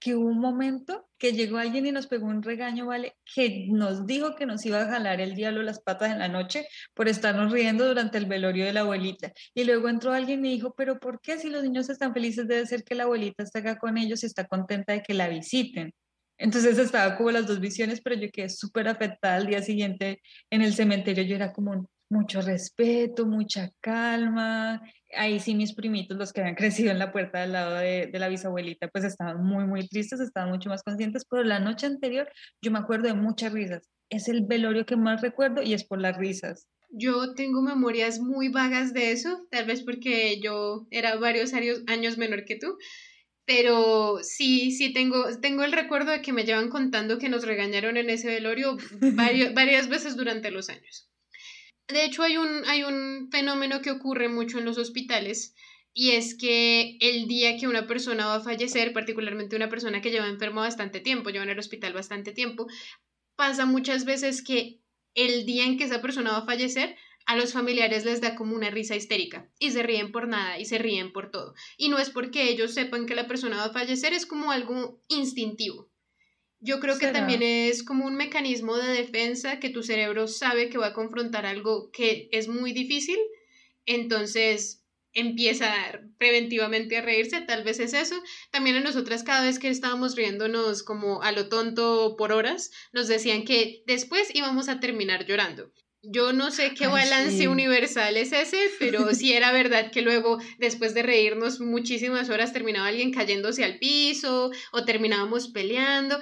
B: que hubo un momento que llegó alguien y nos pegó un regaño, ¿vale? Que nos dijo que nos iba a jalar el diablo las patas en la noche por estarnos riendo durante el velorio de la abuelita. Y luego entró alguien y dijo, pero ¿por qué si los niños están felices debe ser que la abuelita está acá con ellos y está contenta de que la visiten? Entonces estaba como las dos visiones, pero yo quedé súper afectada al día siguiente en el cementerio. Yo era como mucho respeto, mucha calma, ahí sí mis primitos, los que habían crecido en la puerta del lado de, la bisabuelita, pues estaban muy, muy tristes, estaban mucho más conscientes, pero la noche anterior yo me acuerdo de muchas risas. Es el velorio que más recuerdo y es por las risas.
A: Yo tengo memorias muy vagas de eso, tal vez porque yo era varios años menor que tú, pero sí, sí tengo, tengo el recuerdo de que me llevan contando que nos regañaron en ese velorio varias veces durante los años. De hecho, hay un, hay un fenómeno que ocurre mucho en los hospitales y es que el día que una persona va a fallecer, particularmente una persona que lleva enfermo bastante tiempo, lleva en el hospital bastante tiempo, pasa muchas veces que el día en que esa persona va a fallecer, a los familiares les da como una risa histérica y se ríen por nada y se ríen por todo. Y no es porque ellos sepan que la persona va a fallecer, es como algo instintivo. Yo creo que también es como un mecanismo de defensa que tu cerebro sabe que va a confrontar algo que es muy difícil, entonces empieza preventivamente a reírse, tal vez es eso. También a nosotras cada vez que estábamos riéndonos como a lo tonto por horas, nos decían que después íbamos a terminar llorando. Yo no sé qué balance universal es ese, pero sí era verdad que luego, después de reírnos muchísimas horas, terminaba alguien cayéndose al piso o terminábamos peleando,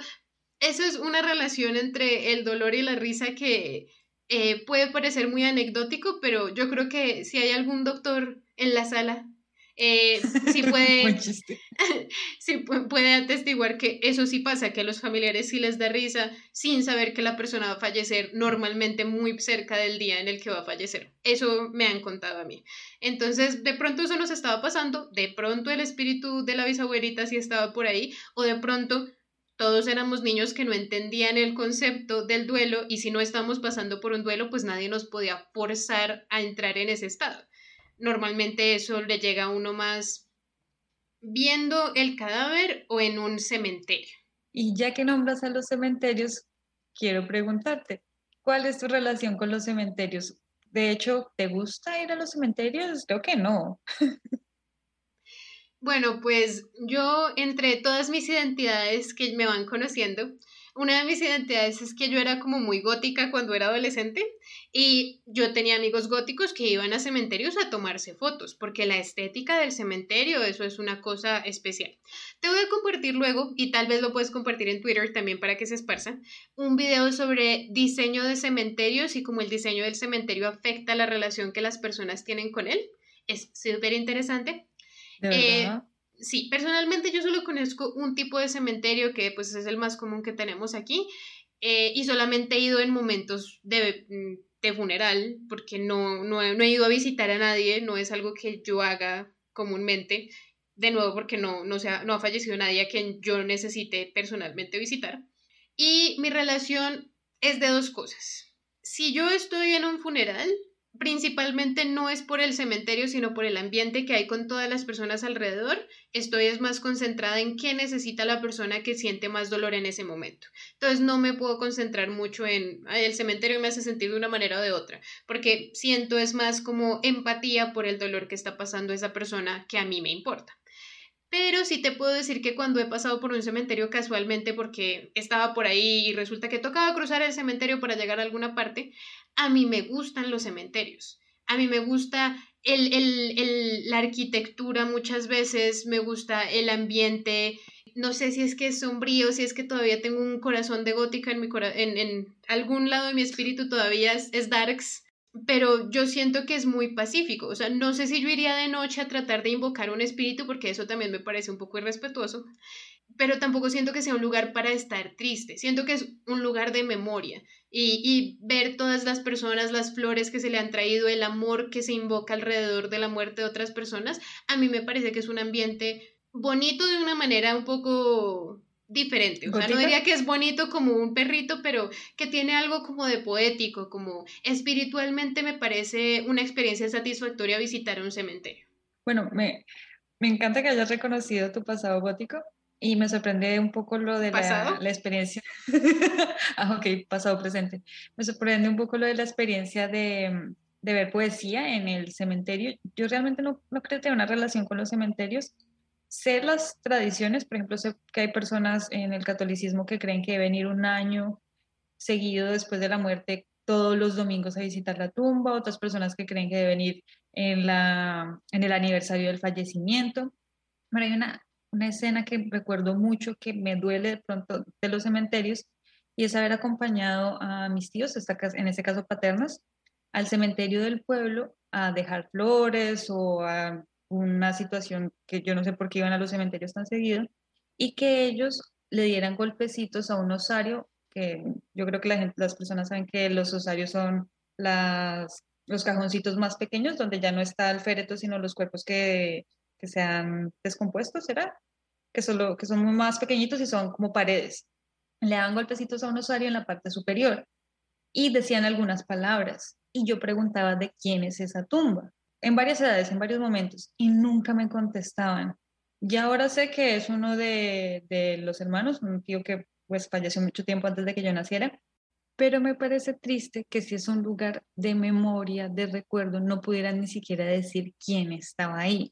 A: eso es una relación entre el dolor y la risa que eh, puede parecer muy anecdótico, pero yo creo que si hay algún doctor en la sala, eh, sí puede, sí puede atestiguar que eso sí pasa, que a los familiares sí les da risa sin saber que la persona va a fallecer normalmente muy cerca del día en el que va a fallecer. Eso me han contado a mí. Entonces, de pronto eso nos estaba pasando, de pronto el espíritu de la bisabuelita sí estaba por ahí, o de pronto todos éramos niños que no entendían el concepto del duelo y si no estamos pasando por un duelo, pues nadie nos podía forzar a entrar en ese estado. Normalmente eso le llega a uno más viendo el cadáver o en un cementerio.
B: Y ya que nombras a los cementerios, quiero preguntarte, ¿cuál es tu relación con los cementerios? De hecho, ¿te gusta ir a los cementerios? Creo que no.
A: Bueno, pues yo entre todas mis identidades que me van conociendo, una de mis identidades es que yo era como muy gótica cuando era adolescente y yo tenía amigos góticos que iban a cementerios a tomarse fotos, porque la estética del cementerio, eso es una cosa especial. Te voy a compartir luego, y tal vez lo puedes compartir en Twitter también para que se esparza, un video sobre diseño de cementerios y cómo el diseño del cementerio afecta la relación que las personas tienen con él. Es súper interesante. Eh, sí, personalmente yo solo conozco un tipo de cementerio que pues es el más común que tenemos aquí eh, y solamente he ido en momentos de, mm, de funeral porque no, no, no, he ido a visitar a nadie, no es algo que yo haga comúnmente, de nuevo porque no, no, sea, no ha fallecido nadie a quien yo necesite personalmente visitar. Y mi relación es de dos cosas. Si yo estoy en un funeral, principalmente no es por el cementerio, sino por el ambiente que hay con todas las personas alrededor. Estoy es más concentrada en qué necesita la persona que siente más dolor en ese momento. Entonces no me puedo concentrar mucho en el cementerio me hace sentir de una manera o de otra, porque siento es más como empatía por el dolor que está pasando esa persona que a mí me importa. pero sí te puedo decir que cuando he pasado por un cementerio casualmente porque estaba por ahí y resulta que tocaba cruzar el cementerio para llegar a alguna parte, a mí me gustan los cementerios. A mí me gusta el, el, la arquitectura muchas veces, me gusta el ambiente, no sé si es que es sombrío, si es que todavía tengo un corazón de gótica en, mi en, en algún lado de mi espíritu todavía es, es darks, pero yo siento que es muy pacífico. O sea, no sé si yo iría de noche a tratar de invocar un espíritu, porque eso también me parece un poco irrespetuoso, pero tampoco siento que sea un lugar para estar triste. Siento que es un lugar de memoria y, y ver todas las personas, las flores que se le han traído, el amor que se invoca alrededor de la muerte de otras personas, a mí me parece que es un ambiente bonito de una manera un poco diferente. O sea, no diría que es bonito como un perrito, pero que tiene algo como de poético, como espiritualmente me parece una experiencia satisfactoria visitar un cementerio.
B: Bueno, me, me encanta que hayas reconocido tu pasado gótico y me sorprende un poco lo de la, la, experiencia. ah, ok, pasado presente. Me sorprende un poco lo de la experiencia de, de ver poesía en el cementerio. Yo realmente no, no creo tener una relación con los cementerios sé las tradiciones, por ejemplo, sé que hay personas en el catolicismo que creen que deben ir un año seguido después de la muerte todos los domingos a visitar la tumba, otras personas que creen que deben ir en, la, en el aniversario del fallecimiento. Pero hay una, una escena que recuerdo mucho que me duele de pronto de los cementerios y es haber acompañado a mis tíos, en ese caso paternas, al cementerio del pueblo a dejar flores o a una situación que yo no sé por qué iban a los cementerios tan seguido, y que ellos le dieran golpecitos a un osario, que yo creo que las personas saben que los osarios son los cajoncitos más pequeños, donde ya no está el féretro, sino los cuerpos que, que se han descompuesto. Que, solo, que son más pequeñitos y son como paredes. Le daban golpecitos a un osario en la parte superior y decían algunas palabras. Y yo preguntaba de quién es esa tumba en varias edades, en varios momentos, y nunca me contestaban. Y ahora sé que es uno de, de los hermanos, un tío que pues falleció mucho tiempo antes de que yo naciera, pero me parece triste que si es un lugar de memoria, de recuerdo, no pudieran ni siquiera decir quién estaba ahí.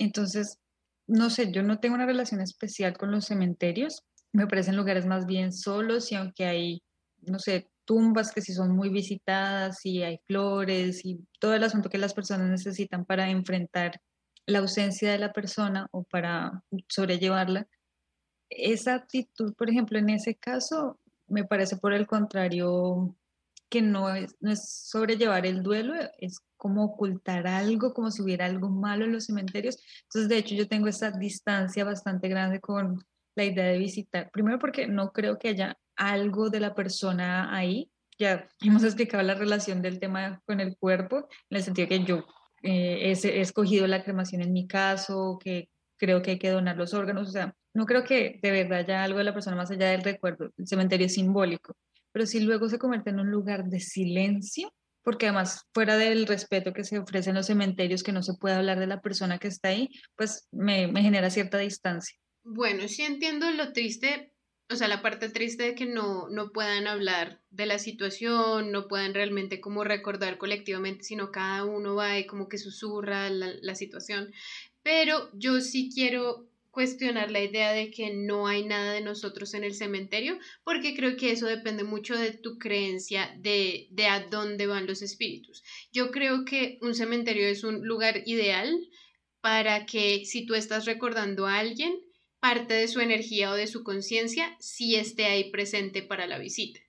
B: Entonces, no sé, yo no tengo una relación especial con los cementerios, me parecen lugares más bien solos y aunque hay, no sé, tumbas que sí son muy visitadas y hay flores y todo el asunto que las personas necesitan para enfrentar la ausencia de la persona o para sobrellevarla. Esa actitud, por ejemplo, en ese caso, me parece por el contrario que no es, no es sobrellevar el duelo, es como ocultar algo, como si hubiera algo malo en los cementerios. Entonces, de hecho, yo tengo esa distancia bastante grande con la idea de visitar. Primero porque no creo que haya algo de la persona ahí. Ya hemos explicado la relación del tema con el cuerpo, en el sentido que yo eh, he, escogido la cremación en mi caso, que creo que hay que donar los órganos, o sea, no creo que de verdad haya algo de la persona más allá del recuerdo, el cementerio es simbólico, pero si luego se convierte en un lugar de silencio, porque además fuera del respeto que se ofrece en los cementerios, que no se puede hablar de la persona que está ahí, pues me, me genera cierta distancia.
A: Bueno, sí entiendo lo triste, o sea, la parte triste de que no, no puedan hablar de la situación, no puedan realmente como recordar colectivamente, sino cada uno va y como que susurra la, la situación. Pero yo sí quiero cuestionar la idea de que no hay nada de nosotros en el cementerio, porque creo que eso depende mucho de tu creencia de, de a dónde van los espíritus. Yo creo que un cementerio es un lugar ideal para que si tú estás recordando a alguien, parte de su energía o de su conciencia si esté ahí presente para la visita.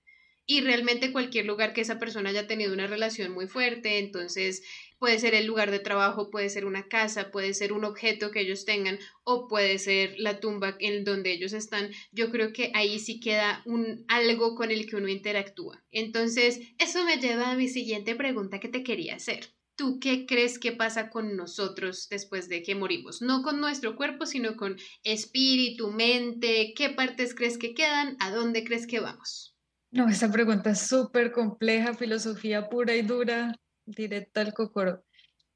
A: Y realmente cualquier lugar que esa persona haya tenido una relación muy fuerte, entonces puede ser el lugar de trabajo, puede ser una casa, puede ser un objeto que ellos tengan o puede ser la tumba en donde ellos están. Yo creo que ahí sí queda un algo con el que uno interactúa. Entonces, eso me lleva a mi siguiente pregunta que te quería hacer. ¿tú qué crees que pasa con nosotros después de que morimos? No con nuestro cuerpo, sino con espíritu, mente. ¿Qué partes crees que quedan? ¿A dónde crees que vamos?
B: No, esa pregunta es súper compleja, filosofía pura y dura, directa al cocoro.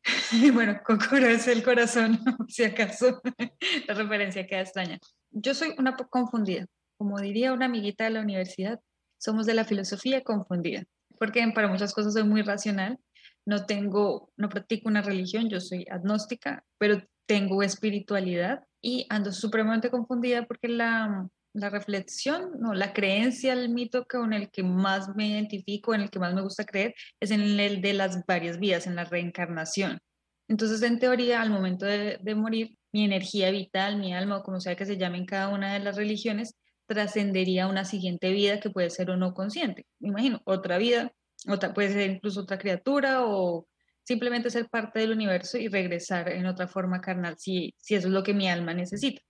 B: bueno, cocoro es el corazón, si acaso la referencia queda extraña. Yo soy una confundida, como diría una amiguita de la universidad, somos de la filosofía confundida, porque para muchas cosas soy muy racional no tengo, no practico una religión, yo soy agnóstica, pero tengo espiritualidad y ando supremamente confundida porque la, la reflexión, no, la creencia, el mito con el que más me identifico, en el que más me gusta creer, es en el de las varias vidas, en la reencarnación. Entonces, en teoría, al momento de, morir, mi energía vital, mi alma, o como sea que se llame en cada una de las religiones, trascendería a una siguiente vida que puede ser o no consciente. Me imagino, otra vida, otra, puede ser incluso otra criatura o simplemente ser parte del universo y regresar en otra forma carnal si, si eso es lo que mi alma necesita.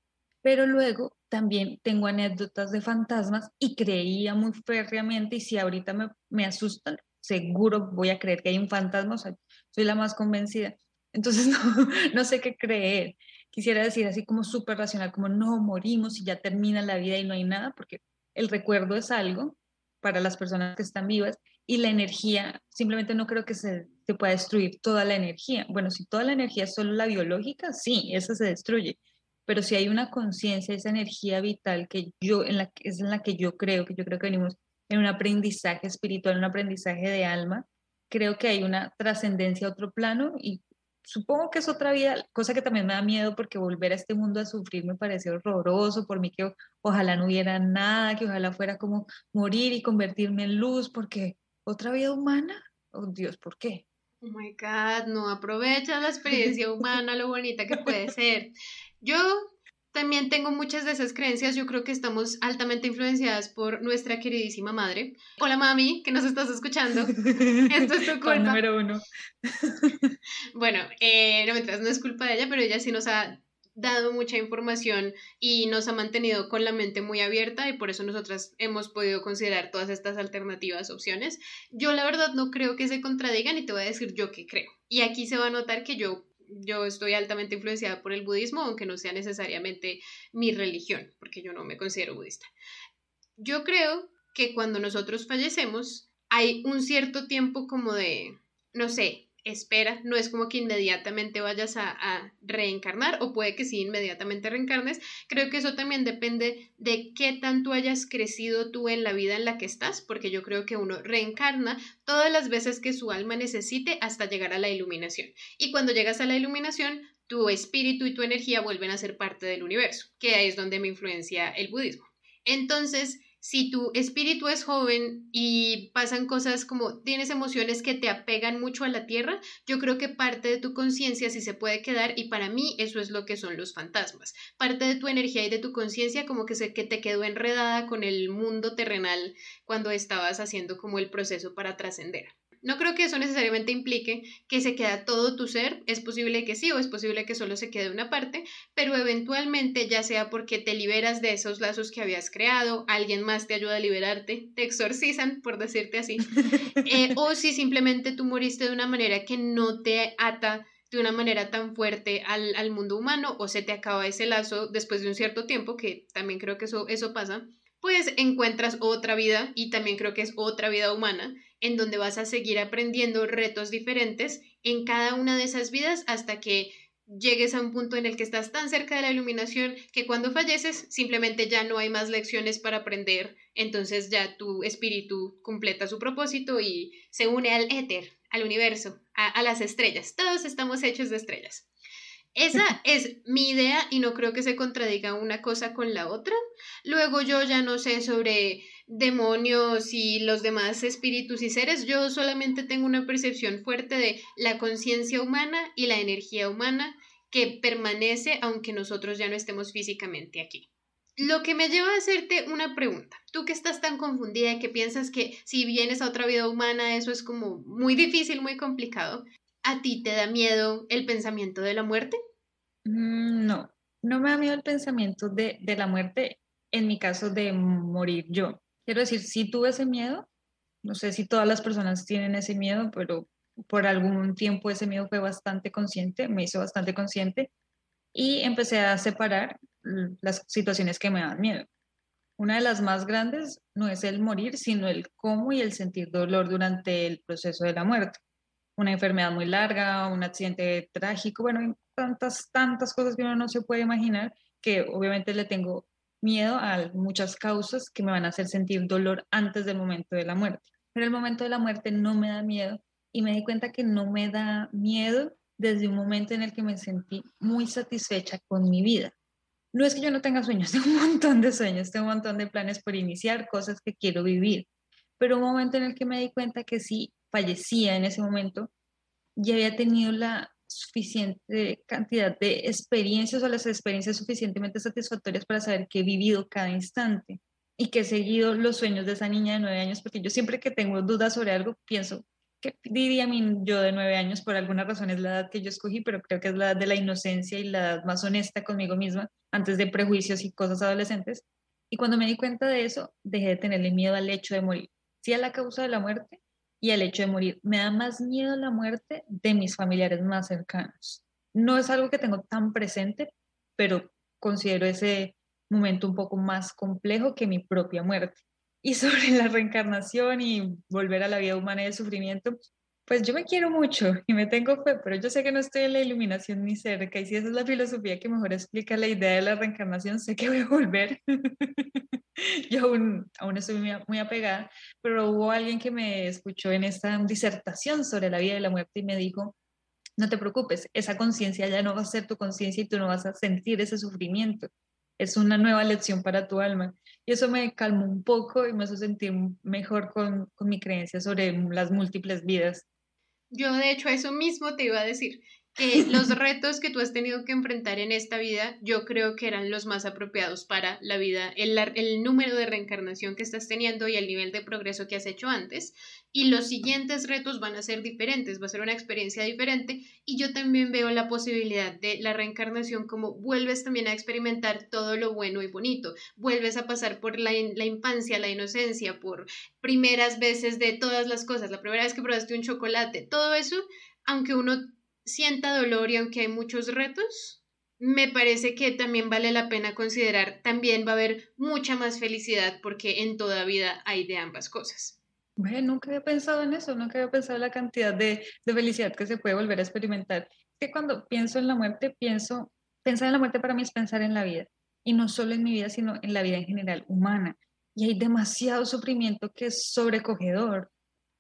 B: Pero luego también tengo anécdotas de fantasmas y creía muy férreamente y si ahorita me, me asustan, seguro voy a creer que hay un fantasma, soy la más convencida. Entonces no, no sé qué creer. Quisiera decir así como súper racional, como no, morimos y ya termina la vida y no hay nada, porque el recuerdo es algo para las personas que están vivas y la energía, simplemente no creo que se, se pueda destruir toda la energía. Bueno, si toda la energía es solo la biológica, sí, esa se destruye. Pero si hay una conciencia, esa energía vital que yo, en la, es en la que yo creo, que yo creo que venimos en un aprendizaje espiritual, un aprendizaje de alma, creo que hay una trascendencia a otro plano y supongo que es otra vida, cosa que también me da miedo porque volver a este mundo a sufrir me parece horroroso, por mí que ojalá no hubiera nada, que ojalá fuera como morir y convertirme en luz, porque otra vida humana, oh Dios, ¿por qué?
A: Oh my God, no aprovechas la experiencia humana, lo bonita que puede ser. Yo también tengo muchas de esas creencias. Yo creo que estamos altamente influenciadas por nuestra queridísima madre. Hola mami, que nos estás escuchando. Esto es tu culpa.
B: número uno.
A: bueno, eh, no mientras no es culpa de ella, pero ella sí nos ha dado mucha información y nos ha mantenido con la mente muy abierta y por eso nosotras hemos podido considerar todas estas alternativas opciones. Yo la verdad no creo que se contradigan y te voy a decir yo qué creo. Y aquí se va a notar que yo yo estoy altamente influenciada por el budismo, aunque no sea necesariamente mi religión, porque yo no me considero budista. Yo creo que cuando nosotros fallecemos hay un cierto tiempo como de, no sé, espera, no es como que inmediatamente vayas a, reencarnar o puede que sí inmediatamente reencarnes. Creo que eso también depende de qué tanto hayas crecido tú en la vida en la que estás, porque yo creo que uno reencarna todas las veces que su alma necesite hasta llegar a la iluminación. Y cuando llegas a la iluminación, tu espíritu y tu energía vuelven a ser parte del universo, que ahí es donde me influencia el budismo. Entonces, si tu espíritu es joven y pasan cosas como tienes emociones que te apegan mucho a la tierra, yo creo que parte de tu conciencia sí se puede quedar y para mí eso es lo que son los fantasmas. Parte de tu energía y de tu conciencia como que, se, que te quedó enredada con el mundo terrenal cuando estabas haciendo como el proceso para trascender. No creo que eso necesariamente implique que se queda todo tu ser, es posible que sí o es posible que solo se quede una parte, pero eventualmente ya sea porque te liberas de esos lazos que habías creado, alguien más te ayuda a liberarte, te exorcizan, por decirte así, eh, o si simplemente tú moriste de una manera que no te ata de una manera tan fuerte al, al mundo humano o se te acaba ese lazo después de un cierto tiempo, que también creo que eso, eso pasa, pues encuentras otra vida y también creo que es otra vida humana en donde vas a seguir aprendiendo retos diferentes en cada una de esas vidas hasta que llegues a un punto en el que estás tan cerca de la iluminación que cuando falleces simplemente ya no hay más lecciones para aprender, entonces ya tu espíritu completa su propósito y se une al éter, al universo, a, las estrellas. Todos estamos hechos de estrellas. Esa es mi idea y no creo que se contradiga una cosa con la otra. Luego yo ya no sé sobre demonios y los demás espíritus y seres, yo solamente tengo una percepción fuerte de la conciencia humana y la energía humana que permanece aunque nosotros ya no estemos físicamente aquí. Lo que me lleva a hacerte una pregunta. Tú que estás tan confundida y que piensas que si vienes a otra vida humana eso es como muy difícil, muy complicado, ¿a ti te da miedo el pensamiento de la muerte?
B: Mm, no, no me da miedo el pensamiento de, la muerte en mi caso de morir yo. Quiero decir, si tuve ese miedo, no sé si todas las personas tienen ese miedo, pero por algún tiempo ese miedo fue bastante consciente, me hizo bastante consciente y empecé a separar las situaciones que me dan miedo. Una de las más grandes no es el morir, sino el cómo y el sentir dolor durante el proceso de la muerte. Una enfermedad muy larga, un accidente trágico, bueno, tantas, tantas cosas que uno no se puede imaginar que obviamente le tengo miedo a muchas causas que me van a hacer sentir dolor antes del momento de la muerte. Pero el momento de la muerte no me da miedo y me di cuenta que no me da miedo desde un momento en el que me sentí muy satisfecha con mi vida. No es que yo no tenga sueños, tengo un montón de sueños, tengo un montón de planes por iniciar, cosas que quiero vivir, pero un momento en el que me di cuenta que si fallecía en ese momento, ya había tenido la suficiente cantidad de experiencias o las experiencias suficientemente satisfactorias para saber que he vivido cada instante y que he seguido los sueños de esa niña de nueve años, porque yo siempre que tengo dudas sobre algo pienso, ¿qué diría mi yo de nueve años? Por alguna razón es la edad que yo escogí, pero creo que es la edad de la inocencia y la edad más honesta conmigo misma, antes de prejuicios y cosas adolescentes. Y cuando me di cuenta de eso, dejé de tenerle miedo al hecho de morir. Sí a la causa de la muerte, y el hecho de morir. Me da más miedo la muerte de mis familiares más cercanos. No es algo que tengo tan presente, pero considero ese momento un poco más complejo que mi propia muerte. Y sobre la reencarnación y volver a la vida humana y el sufrimiento, pues yo me quiero mucho y me tengo fe, pero yo sé que no estoy en la iluminación ni cerca. Y si esa es la filosofía que mejor explica la idea de la reencarnación, sé que voy a volver. yo aún, aún estoy muy, apegada, pero hubo alguien que me escuchó en esta disertación sobre la vida y la muerte y me dijo, no te preocupes, esa conciencia ya no va a ser tu conciencia y tú no vas a sentir ese sufrimiento. Es una nueva lección para tu alma. Y eso me calmó un poco y me hizo sentir mejor con, con mi creencia sobre las múltiples vidas
A: yo de hecho eso mismo te iba a decir, los retos que tú has tenido que enfrentar en esta vida, yo creo que eran los más apropiados para la vida, el, el, número de reencarnación que estás teniendo y el nivel de progreso que has hecho antes. Y los siguientes retos van a ser diferentes, va a ser una experiencia diferente. Y yo también veo la posibilidad de la reencarnación como vuelves también a experimentar todo lo bueno y bonito, vuelves a pasar por la, la infancia, la inocencia, por primeras veces de todas las cosas, la primera vez que probaste un chocolate, todo eso, aunque uno sienta dolor y aunque hay muchos retos, me parece que también vale la pena considerar, también va a haber mucha más felicidad porque en toda vida hay de ambas cosas.
B: Bueno, nunca había pensado en eso, nunca había pensado en la cantidad de, de felicidad que se puede volver a experimentar. que cuando pienso en la muerte, pienso, pensar en la muerte para mí es pensar en la vida, y no solo en mi vida, sino en la vida en general humana. Y hay demasiado sufrimiento que es sobrecogedor.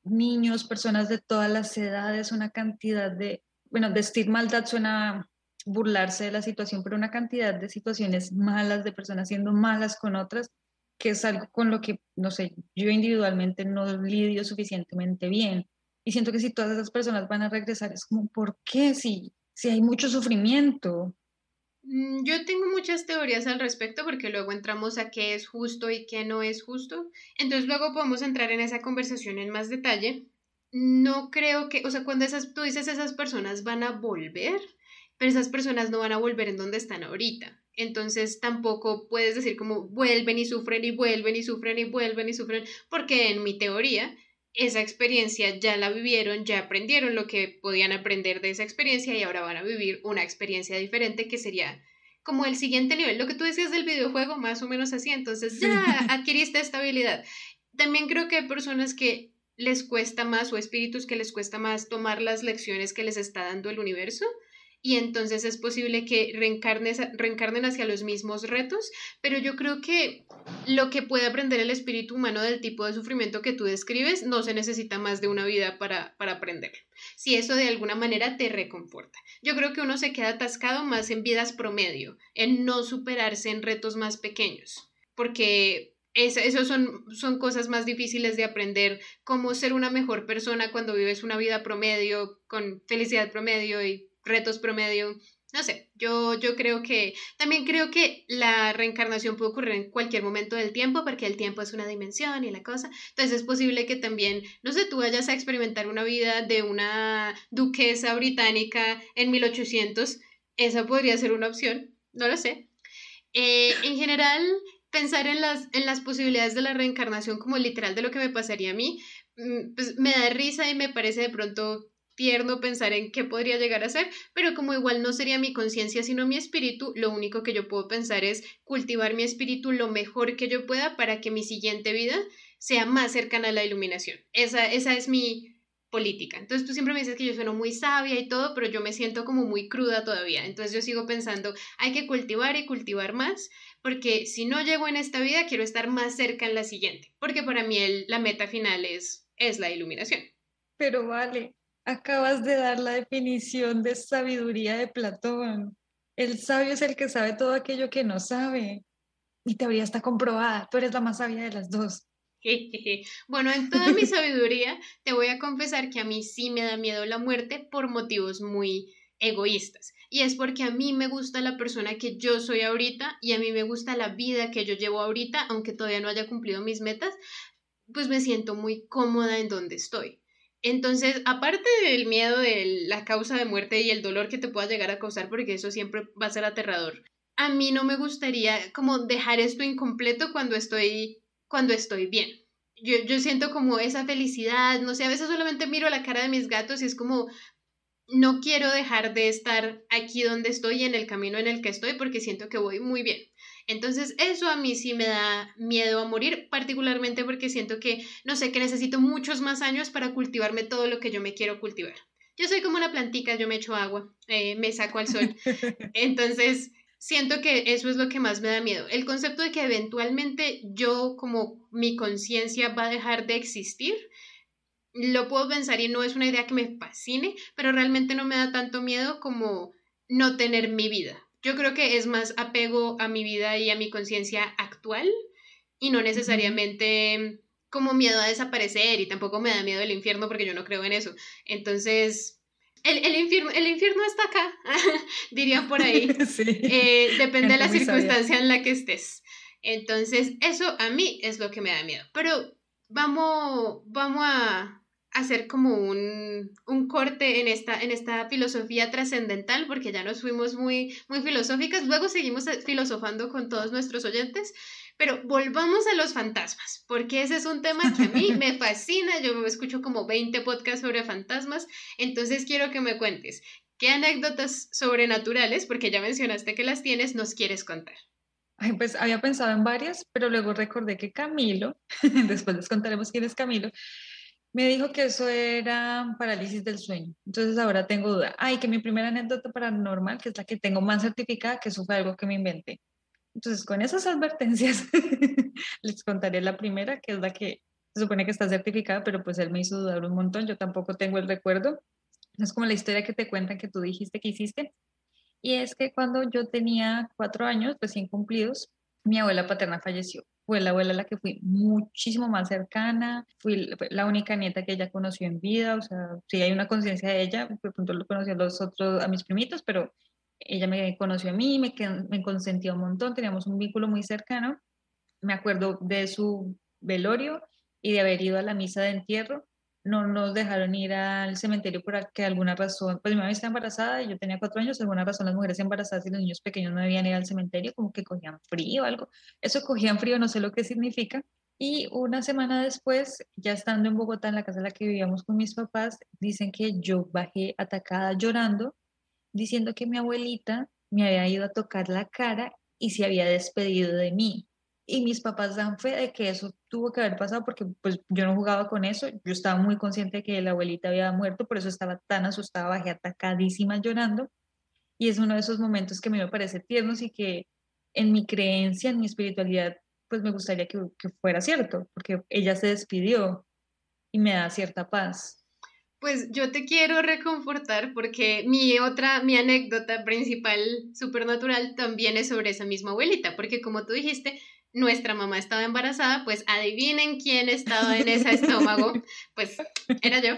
B: Niños, personas de todas las edades, una cantidad de bueno, decir maldad suena burlarse de la situación, pero una cantidad de situaciones malas, de personas siendo malas con otras, que es algo con lo que, no sé, yo individualmente no lidio suficientemente bien. Y siento que si todas esas personas van a regresar, es como, ¿por qué? Si, si hay mucho sufrimiento.
A: Mm, yo tengo muchas teorías al respecto porque luego entramos a qué es justo y qué no es justo. Entonces luego podemos entrar en esa conversación en más detalle no creo que, o sea, cuando esas, tú dices esas personas van a volver, pero esas personas no van a volver en donde están ahorita. Entonces tampoco puedes decir como vuelven y sufren y vuelven y sufren y vuelven y sufren, porque en mi teoría esa experiencia ya la vivieron, ya aprendieron lo que podían aprender de esa experiencia y ahora van a vivir una experiencia diferente que sería como el siguiente nivel, lo que tú decías del videojuego, más o menos así, entonces ya adquiriste estabilidad. También creo que hay personas que les cuesta más o espíritus que les cuesta más tomar las lecciones que les está dando el universo y entonces es posible que reencarnen hacia los mismos retos, pero yo creo que lo que puede aprender el espíritu humano del tipo de sufrimiento que tú describes no se necesita más de una vida para, para aprenderlo. Si eso de alguna manera te reconforta. Yo creo que uno se queda atascado más en vidas promedio, en no superarse en retos más pequeños, porque esas son, son cosas más difíciles de aprender, cómo ser una mejor persona cuando vives una vida promedio, con felicidad promedio y retos promedio. No sé, yo, yo creo que, también creo que la reencarnación puede ocurrir en cualquier momento del tiempo, porque el tiempo es una dimensión y la cosa. Entonces es posible que también, no sé, tú vayas a experimentar una vida de una duquesa británica en 1800. Esa podría ser una opción, no lo sé. Eh, en general, pensar en las, en las posibilidades de la reencarnación como literal de lo que me pasaría a mí, mm, pues me da risa y me parece de pronto tierno pensar en qué podría llegar a ser, pero como igual no sería mi conciencia sino mi espíritu, lo único que yo puedo pensar es cultivar mi espíritu lo mejor que yo pueda para que mi siguiente vida sea más cercana a la iluminación. Esa, esa es mi política. Entonces tú siempre me dices que yo sueno muy sabia y todo, pero yo me siento como muy cruda todavía. Entonces yo sigo pensando, hay que cultivar y cultivar más porque si no llego en esta vida, quiero estar más cerca en la siguiente, porque para mí el, la meta final es, es la iluminación.
B: Pero vale, Acabas de dar la definición de sabiduría de Platón. El sabio es el que sabe todo aquello que no sabe. Mi teoría está comprobada. Tú eres la más sabia de las dos.
A: Bueno, en toda mi sabiduría te voy a confesar que a mí sí me da miedo la muerte por motivos muy egoístas. Y es porque a mí me gusta la persona que yo soy ahorita y a mí me gusta la vida que yo llevo ahorita, aunque todavía no haya cumplido mis metas, pues me siento muy cómoda en donde estoy. Entonces, aparte del miedo de la causa de muerte y el dolor que te pueda llegar a causar, porque eso siempre va a ser aterrador, a mí no me gustaría como dejar esto incompleto cuando estoy, cuando estoy bien. Yo, yo siento como esa felicidad, no sé, a veces solamente miro la cara de mis gatos y es como, no quiero dejar de estar aquí donde estoy, en el camino en el que estoy, porque siento que voy muy bien. Entonces, eso a mí sí me da miedo a morir, particularmente porque siento que, no sé, que necesito muchos más años para cultivarme todo lo que yo me quiero cultivar. Yo soy como una plantica, yo me echo agua, eh, me saco al sol. Entonces, siento que eso es lo que más me da miedo. El concepto de que eventualmente yo, como mi conciencia va a dejar de existir, lo puedo pensar y no es una idea que me fascine, pero realmente no me da tanto miedo como no tener mi vida. Yo creo que es más apego a mi vida y a mi conciencia actual y no necesariamente como miedo a desaparecer y tampoco me da miedo el infierno porque yo no creo en eso. Entonces, el, el, infierno, el infierno está acá, dirían por ahí. Eh, depende de la circunstancia en la que estés. Entonces, eso a mí es lo que me da miedo. Pero vamos, vamos a, hacer como un, corte en esta, en esta filosofía trascendental, porque ya nos fuimos muy, muy filosóficas, luego seguimos filosofando con todos nuestros oyentes, pero volvamos a los fantasmas, porque ese es un tema que a mí me fascina, yo escucho como 20 podcasts sobre fantasmas, entonces quiero que me cuentes, ¿qué anécdotas sobrenaturales, porque ya mencionaste que las tienes, nos quieres contar?
B: Ay, pues había pensado en varias, pero luego recordé que Camilo, después les contaremos quién es Camilo, me dijo que eso era parálisis del sueño. Entonces ahora tengo duda. Ay, que mi primera anécdota paranormal, que es la que tengo más certificada, que eso fue algo que me inventé. Entonces, con esas advertencias, les contaré la primera, que es la que se supone que está certificada, pero pues él me hizo dudar un montón. Yo tampoco tengo el recuerdo. Es como la historia que te cuentan que tú dijiste que hiciste. Y es que cuando yo tenía cuatro años, recién cumplidos, mi abuela paterna falleció fue la abuela la que fui muchísimo más cercana, fui la única nieta que ella conoció en vida, o sea, sí hay una conciencia de ella, por pronto lo conocí a los otros, a mis primitos, pero ella me conoció a mí, me, me consentía un montón, teníamos un vínculo muy cercano, me acuerdo de su velorio y de haber ido a la misa de entierro, no nos dejaron ir al cementerio por que alguna razón, pues mi mamá estaba embarazada y yo tenía cuatro años, alguna razón las mujeres embarazadas y los niños pequeños no debían ir al cementerio, como que cogían frío o algo. Eso cogían frío, no sé lo que significa. Y una semana después, ya estando en Bogotá, en la casa en la que vivíamos con mis papás, dicen que yo bajé atacada llorando, diciendo que mi abuelita me había ido a tocar la cara y se había despedido de mí y mis papás dan fe de que eso tuvo que haber pasado porque pues yo no jugaba con eso, yo estaba muy consciente de que la abuelita había muerto, por eso estaba tan asustada, bajé atacadísima llorando y es uno de esos momentos que a mí me parece tiernos y que en mi creencia, en mi espiritualidad, pues me gustaría que, que fuera cierto, porque ella se despidió y me da cierta paz.
A: Pues yo te quiero reconfortar porque mi otra, mi anécdota principal supernatural también es sobre esa misma abuelita, porque como tú dijiste, nuestra mamá estaba embarazada, pues adivinen quién estaba en ese estómago, pues era yo.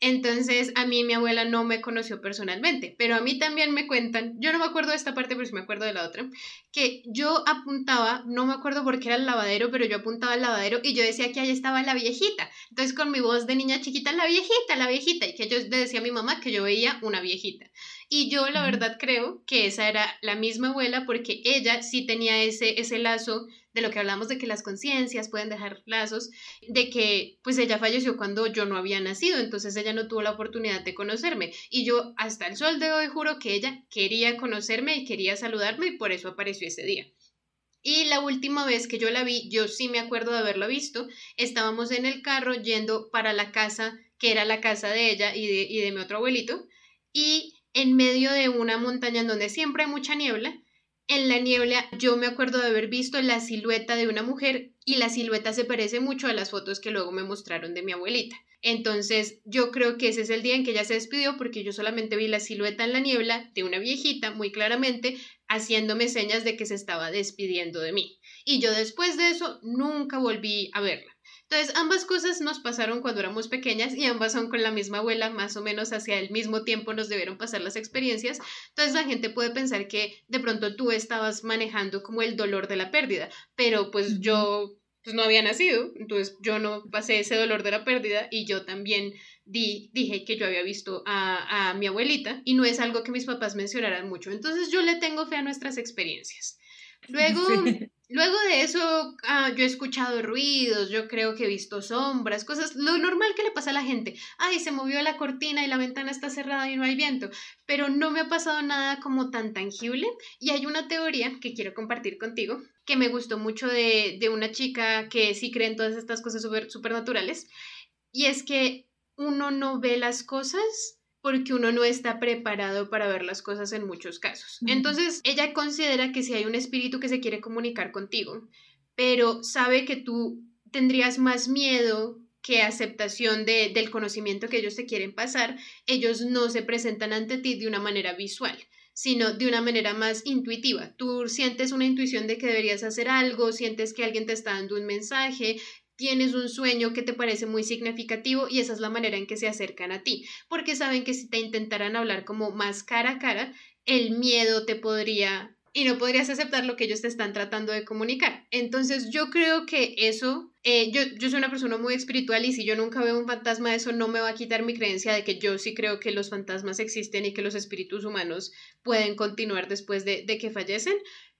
A: Entonces, a mí mi abuela no me conoció personalmente, pero a mí también me cuentan, yo no me acuerdo de esta parte, pero sí me acuerdo de la otra, que yo apuntaba, no me acuerdo por qué era el lavadero, pero yo apuntaba al lavadero y yo decía que ahí estaba la viejita. Entonces, con mi voz de niña chiquita, la viejita, la viejita, y que yo le decía a mi mamá que yo veía una viejita. Y yo la verdad creo que esa era la misma abuela porque ella sí tenía ese, ese lazo de lo que hablamos de que las conciencias pueden dejar lazos, de que pues ella falleció cuando yo no había nacido, entonces ella no tuvo la oportunidad de conocerme. Y yo hasta el sol de hoy juro que ella quería conocerme y quería saludarme y por eso apareció ese día. Y la última vez que yo la vi, yo sí me acuerdo de haberla visto, estábamos en el carro yendo para la casa que era la casa de ella y de, y de mi otro abuelito, y en medio de una montaña en donde siempre hay mucha niebla, en la niebla yo me acuerdo de haber visto la silueta de una mujer y la silueta se parece mucho a las fotos que luego me mostraron de mi abuelita. Entonces yo creo que ese es el día en que ella se despidió porque yo solamente vi la silueta en la niebla de una viejita muy claramente haciéndome señas de que se estaba despidiendo de mí. Y yo después de eso nunca volví a verla. Entonces, ambas cosas nos pasaron cuando éramos pequeñas y ambas son con la misma abuela, más o menos hacia el mismo tiempo nos debieron pasar las experiencias. Entonces, la gente puede pensar que de pronto tú estabas manejando como el dolor de la pérdida, pero pues yo pues no había nacido, entonces yo no pasé ese dolor de la pérdida y yo también di, dije que yo había visto a, a mi abuelita y no es algo que mis papás mencionaran mucho. Entonces, yo le tengo fe a nuestras experiencias. Luego, luego de eso, ah, yo he escuchado ruidos, yo creo que he visto sombras, cosas, lo normal que le pasa a la gente. Ay, se movió la cortina y la ventana está cerrada y no hay viento, pero no me ha pasado nada como tan tangible. Y hay una teoría que quiero compartir contigo, que me gustó mucho de, de una chica que sí cree en todas estas cosas super, supernaturales, y es que uno no ve las cosas porque uno no está preparado para ver las cosas en muchos casos. Entonces, ella considera que si hay un espíritu que se quiere comunicar contigo, pero sabe que tú tendrías más miedo que aceptación de, del conocimiento que ellos te quieren pasar, ellos no se presentan ante ti de una manera visual sino de una manera más intuitiva. Tú sientes una intuición de que deberías hacer algo, sientes que alguien te está dando un mensaje, tienes un sueño que te parece muy significativo y esa es la manera en que se acercan a ti, porque saben que si te intentaran hablar como más cara a cara, el miedo te podría y no podrías aceptar lo que ellos te están tratando de comunicar. Entonces yo creo que eso, eh, yo, yo soy una persona muy espiritual y si yo nunca veo un fantasma, eso no me va a quitar mi creencia de que yo sí creo que los fantasmas existen y que los espíritus humanos pueden continuar después de, de que fallecen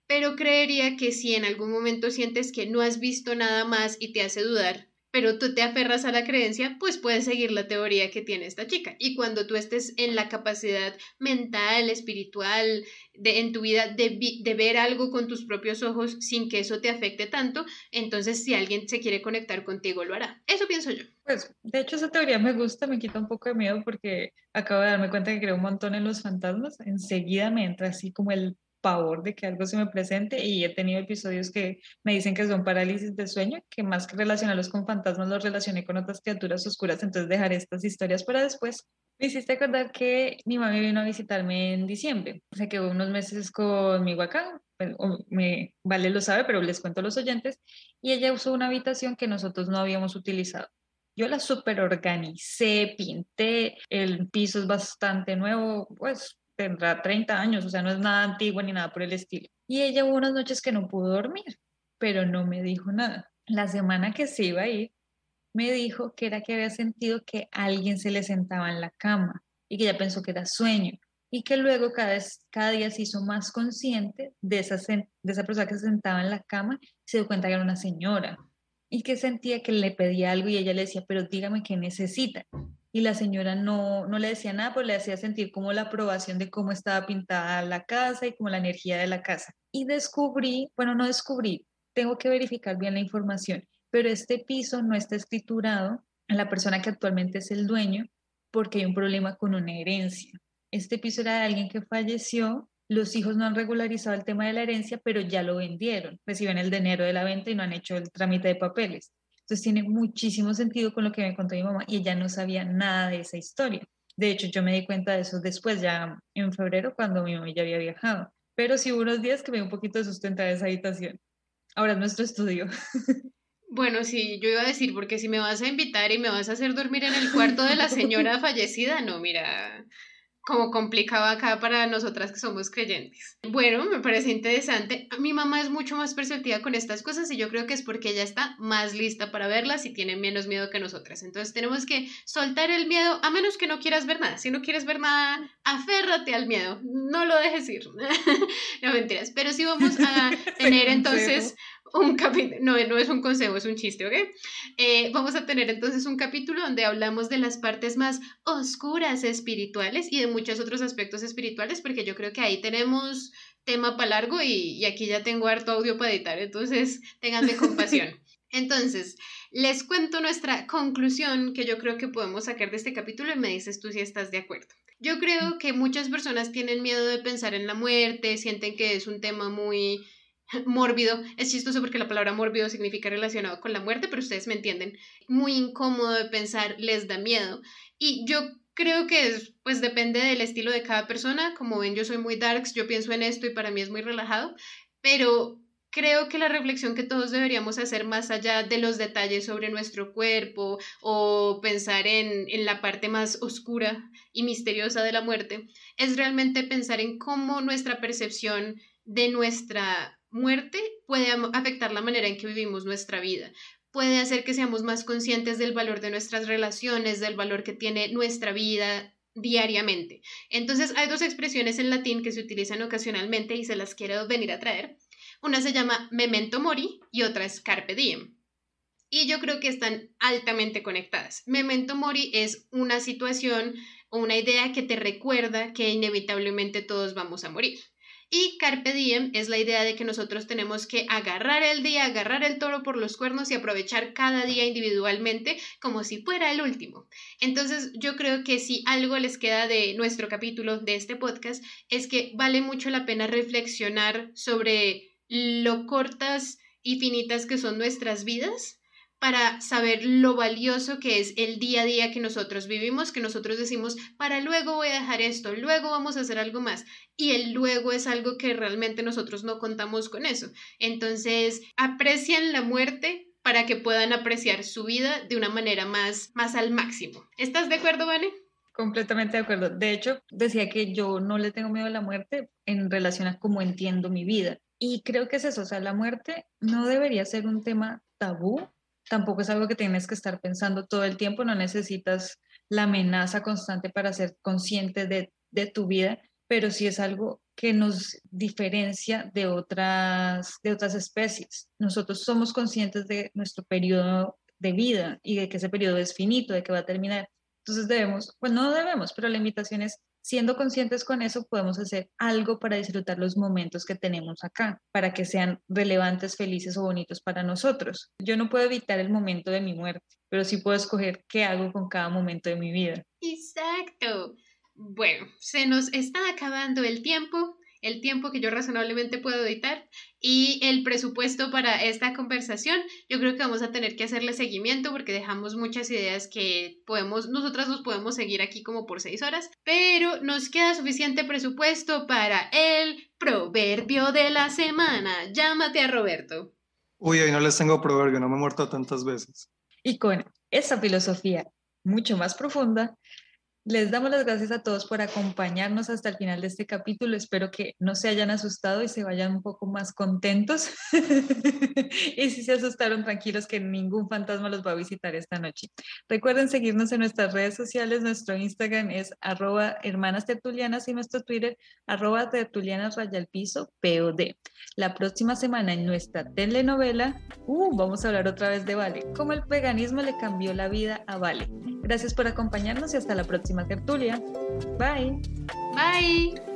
A: pero creería que si en algún momento sientes que no has visto nada más y te hace dudar, pero tú te aferras a la creencia, pues puedes seguir la teoría que tiene esta chica. Y cuando tú estés en la capacidad mental, espiritual, de, en tu vida de, ver algo con tus propios ojos sin que eso te afecte tanto, entonces si alguien se quiere conectar contigo, lo hará. Eso pienso yo.
B: Pues, de hecho, esa teoría me gusta, me quita un poco de miedo porque acabo de darme cuenta que creo un montón en los fantasmas. Enseguida me entra así como el pavor de que algo se me presente y he tenido episodios que me dicen que son parálisis de sueño, que más que relacionarlos con fantasmas los relacioné con otras criaturas oscuras, entonces dejaré estas historias para después. Me hiciste acordar que mi mami vino a visitarme en diciembre, se quedó unos meses conmigo acá, me, Vale lo sabe, pero les cuento a los oyentes, y ella usó una habitación que nosotros no habíamos utilizado. Yo la super organicé, pinté, el piso es bastante nuevo, pues tendrá 30 años, o sea, no es nada antiguo ni nada por el estilo. Y ella hubo unas noches que no pudo dormir, pero no me dijo nada. La semana que se iba a ir, me dijo que era que había sentido que alguien se le sentaba en la cama y que ella pensó que era sueño y que luego cada, cada día se hizo más consciente de esa, de esa persona que se sentaba en la cama y se dio cuenta que era una señora y que sentía que le pedía algo y ella le decía, pero dígame qué necesita y la señora no, no le decía nada, pero le hacía sentir como la aprobación de cómo estaba pintada la casa y como la energía de la casa. Y descubrí, bueno, no descubrí, tengo que verificar bien la información, pero este piso no está escriturado a la persona que actualmente es el dueño porque hay un problema con una herencia. Este piso era de alguien que falleció, los hijos no han regularizado el tema de la herencia, pero ya lo vendieron, reciben el dinero de la venta y no han hecho el trámite de papeles. Entonces tiene muchísimo sentido con lo que me contó mi mamá y ella no sabía nada de esa historia. De hecho, yo me di cuenta de eso después, ya en febrero, cuando mi mamá ya había viajado. Pero sí hubo unos días que me dio un poquito de sustento esa habitación. Ahora es nuestro estudio.
A: Bueno, sí, yo iba a decir, porque si me vas a invitar y me vas a hacer dormir en el cuarto de la señora fallecida, no, mira, como complicaba acá para nosotras que somos creyentes. Bueno, me parece interesante. Mi mamá es mucho más perceptiva con estas cosas y yo creo que es porque ella está más lista para verlas y tiene menos miedo que nosotras. Entonces tenemos que soltar el miedo, a menos que no quieras ver nada. Si no quieres ver nada, aférrate al miedo, no lo dejes ir. no mentiras, pero sí vamos a tener entonces un capítulo, no, no es un consejo, es un chiste, ¿ok? Eh, vamos a tener entonces un capítulo donde hablamos de las partes más oscuras espirituales y de muchos otros aspectos espirituales, porque yo creo que ahí tenemos tema para largo y, y aquí ya tengo harto audio para editar, entonces ténganme compasión. Entonces, les cuento nuestra conclusión que yo creo que podemos sacar de este capítulo y me dices tú si estás de acuerdo. Yo creo que muchas personas tienen miedo de pensar en la muerte, sienten que es un tema muy mórbido. Es chistoso porque la palabra mórbido significa relacionado con la muerte, pero ustedes me entienden. Muy incómodo de pensar, les da miedo. Y yo creo que es, pues depende del estilo de cada persona. Como ven, yo soy muy darks, yo pienso en esto y para mí es muy relajado, pero creo que la reflexión que todos deberíamos hacer más allá de los detalles sobre nuestro cuerpo o pensar en, en, la parte más oscura y misteriosa de la muerte, es realmente pensar en cómo nuestra percepción de nuestra muerte puede afectar la manera en que vivimos nuestra vida puede hacer que seamos más conscientes del valor de nuestras relaciones, del valor que tiene nuestra vida diariamente. Entonces, hay dos expresiones en latín que se utilizan ocasionalmente y se las quiero venir a traer. Una se llama memento mori y otra es carpe diem. Y yo creo que están altamente conectadas. Memento mori es una situación o una idea que te recuerda que inevitablemente todos vamos a morir. Y carpe diem es la idea de que nosotros tenemos que agarrar el día, agarrar el toro por los cuernos y aprovechar cada día individualmente como si fuera el último. Entonces yo creo que si algo les queda de nuestro capítulo de este podcast es que vale mucho la pena reflexionar sobre lo cortas y finitas que son nuestras vidas para saber lo valioso que es el día a día que nosotros vivimos, que nosotros decimos, para luego voy a dejar esto, luego vamos a hacer algo más. Y el luego es algo que realmente nosotros no contamos con eso. Entonces, aprecian la muerte para que puedan apreciar su vida de una manera más, más al máximo. ¿Estás de acuerdo, Vane?
B: Completamente de acuerdo. De hecho, decía que yo no le tengo miedo a la muerte en relación a cómo entiendo mi vida. Y creo que es eso, o sea, la muerte no debería ser un tema tabú tampoco es algo que tienes que estar pensando todo el tiempo, no necesitas la amenaza constante para ser consciente de, tu vida, pero sí es algo que nos diferencia de otras, de otras especies. Nosotros somos conscientes de nuestro periodo de vida y de que ese periodo es finito, de que va a terminar. Entonces debemos, pues no debemos, pero la invitación es siendo conscientes con eso, podemos hacer algo para disfrutar los momentos que tenemos acá, para que sean relevantes, felices o bonitos para nosotros. Yo no puedo evitar el momento de mi muerte, pero sí puedo escoger qué hago con cada momento de mi vida.
A: Exacto. Bueno, se nos está acabando el tiempo el tiempo que yo razonablemente puedo editar y el presupuesto para esta conversación. Yo creo que vamos a tener que hacerle seguimiento porque dejamos muchas ideas que podemos, nosotras nos podemos seguir aquí como por seis horas, pero nos queda suficiente presupuesto para el proverbio de la semana. Llámate a Roberto.
C: Uy, hoy no les tengo proverbio, no me he muerto tantas veces.
B: Y con esa filosofía mucho más profunda, les damos las gracias a todos por acompañarnos hasta el final de este capítulo. Espero que no se hayan asustado y se vayan un poco más contentos. y si se asustaron, tranquilos que ningún fantasma los va a visitar esta noche. Recuerden seguirnos en nuestras redes sociales. Nuestro Instagram es arroba hermanas tertulianas y nuestro Twitter arroba. La próxima semana en nuestra telenovela, uh, vamos a hablar otra vez de Vale, cómo el veganismo le cambió la vida a Vale. Gracias por acompañarnos y hasta la próxima tertulia. Bye.
A: Bye.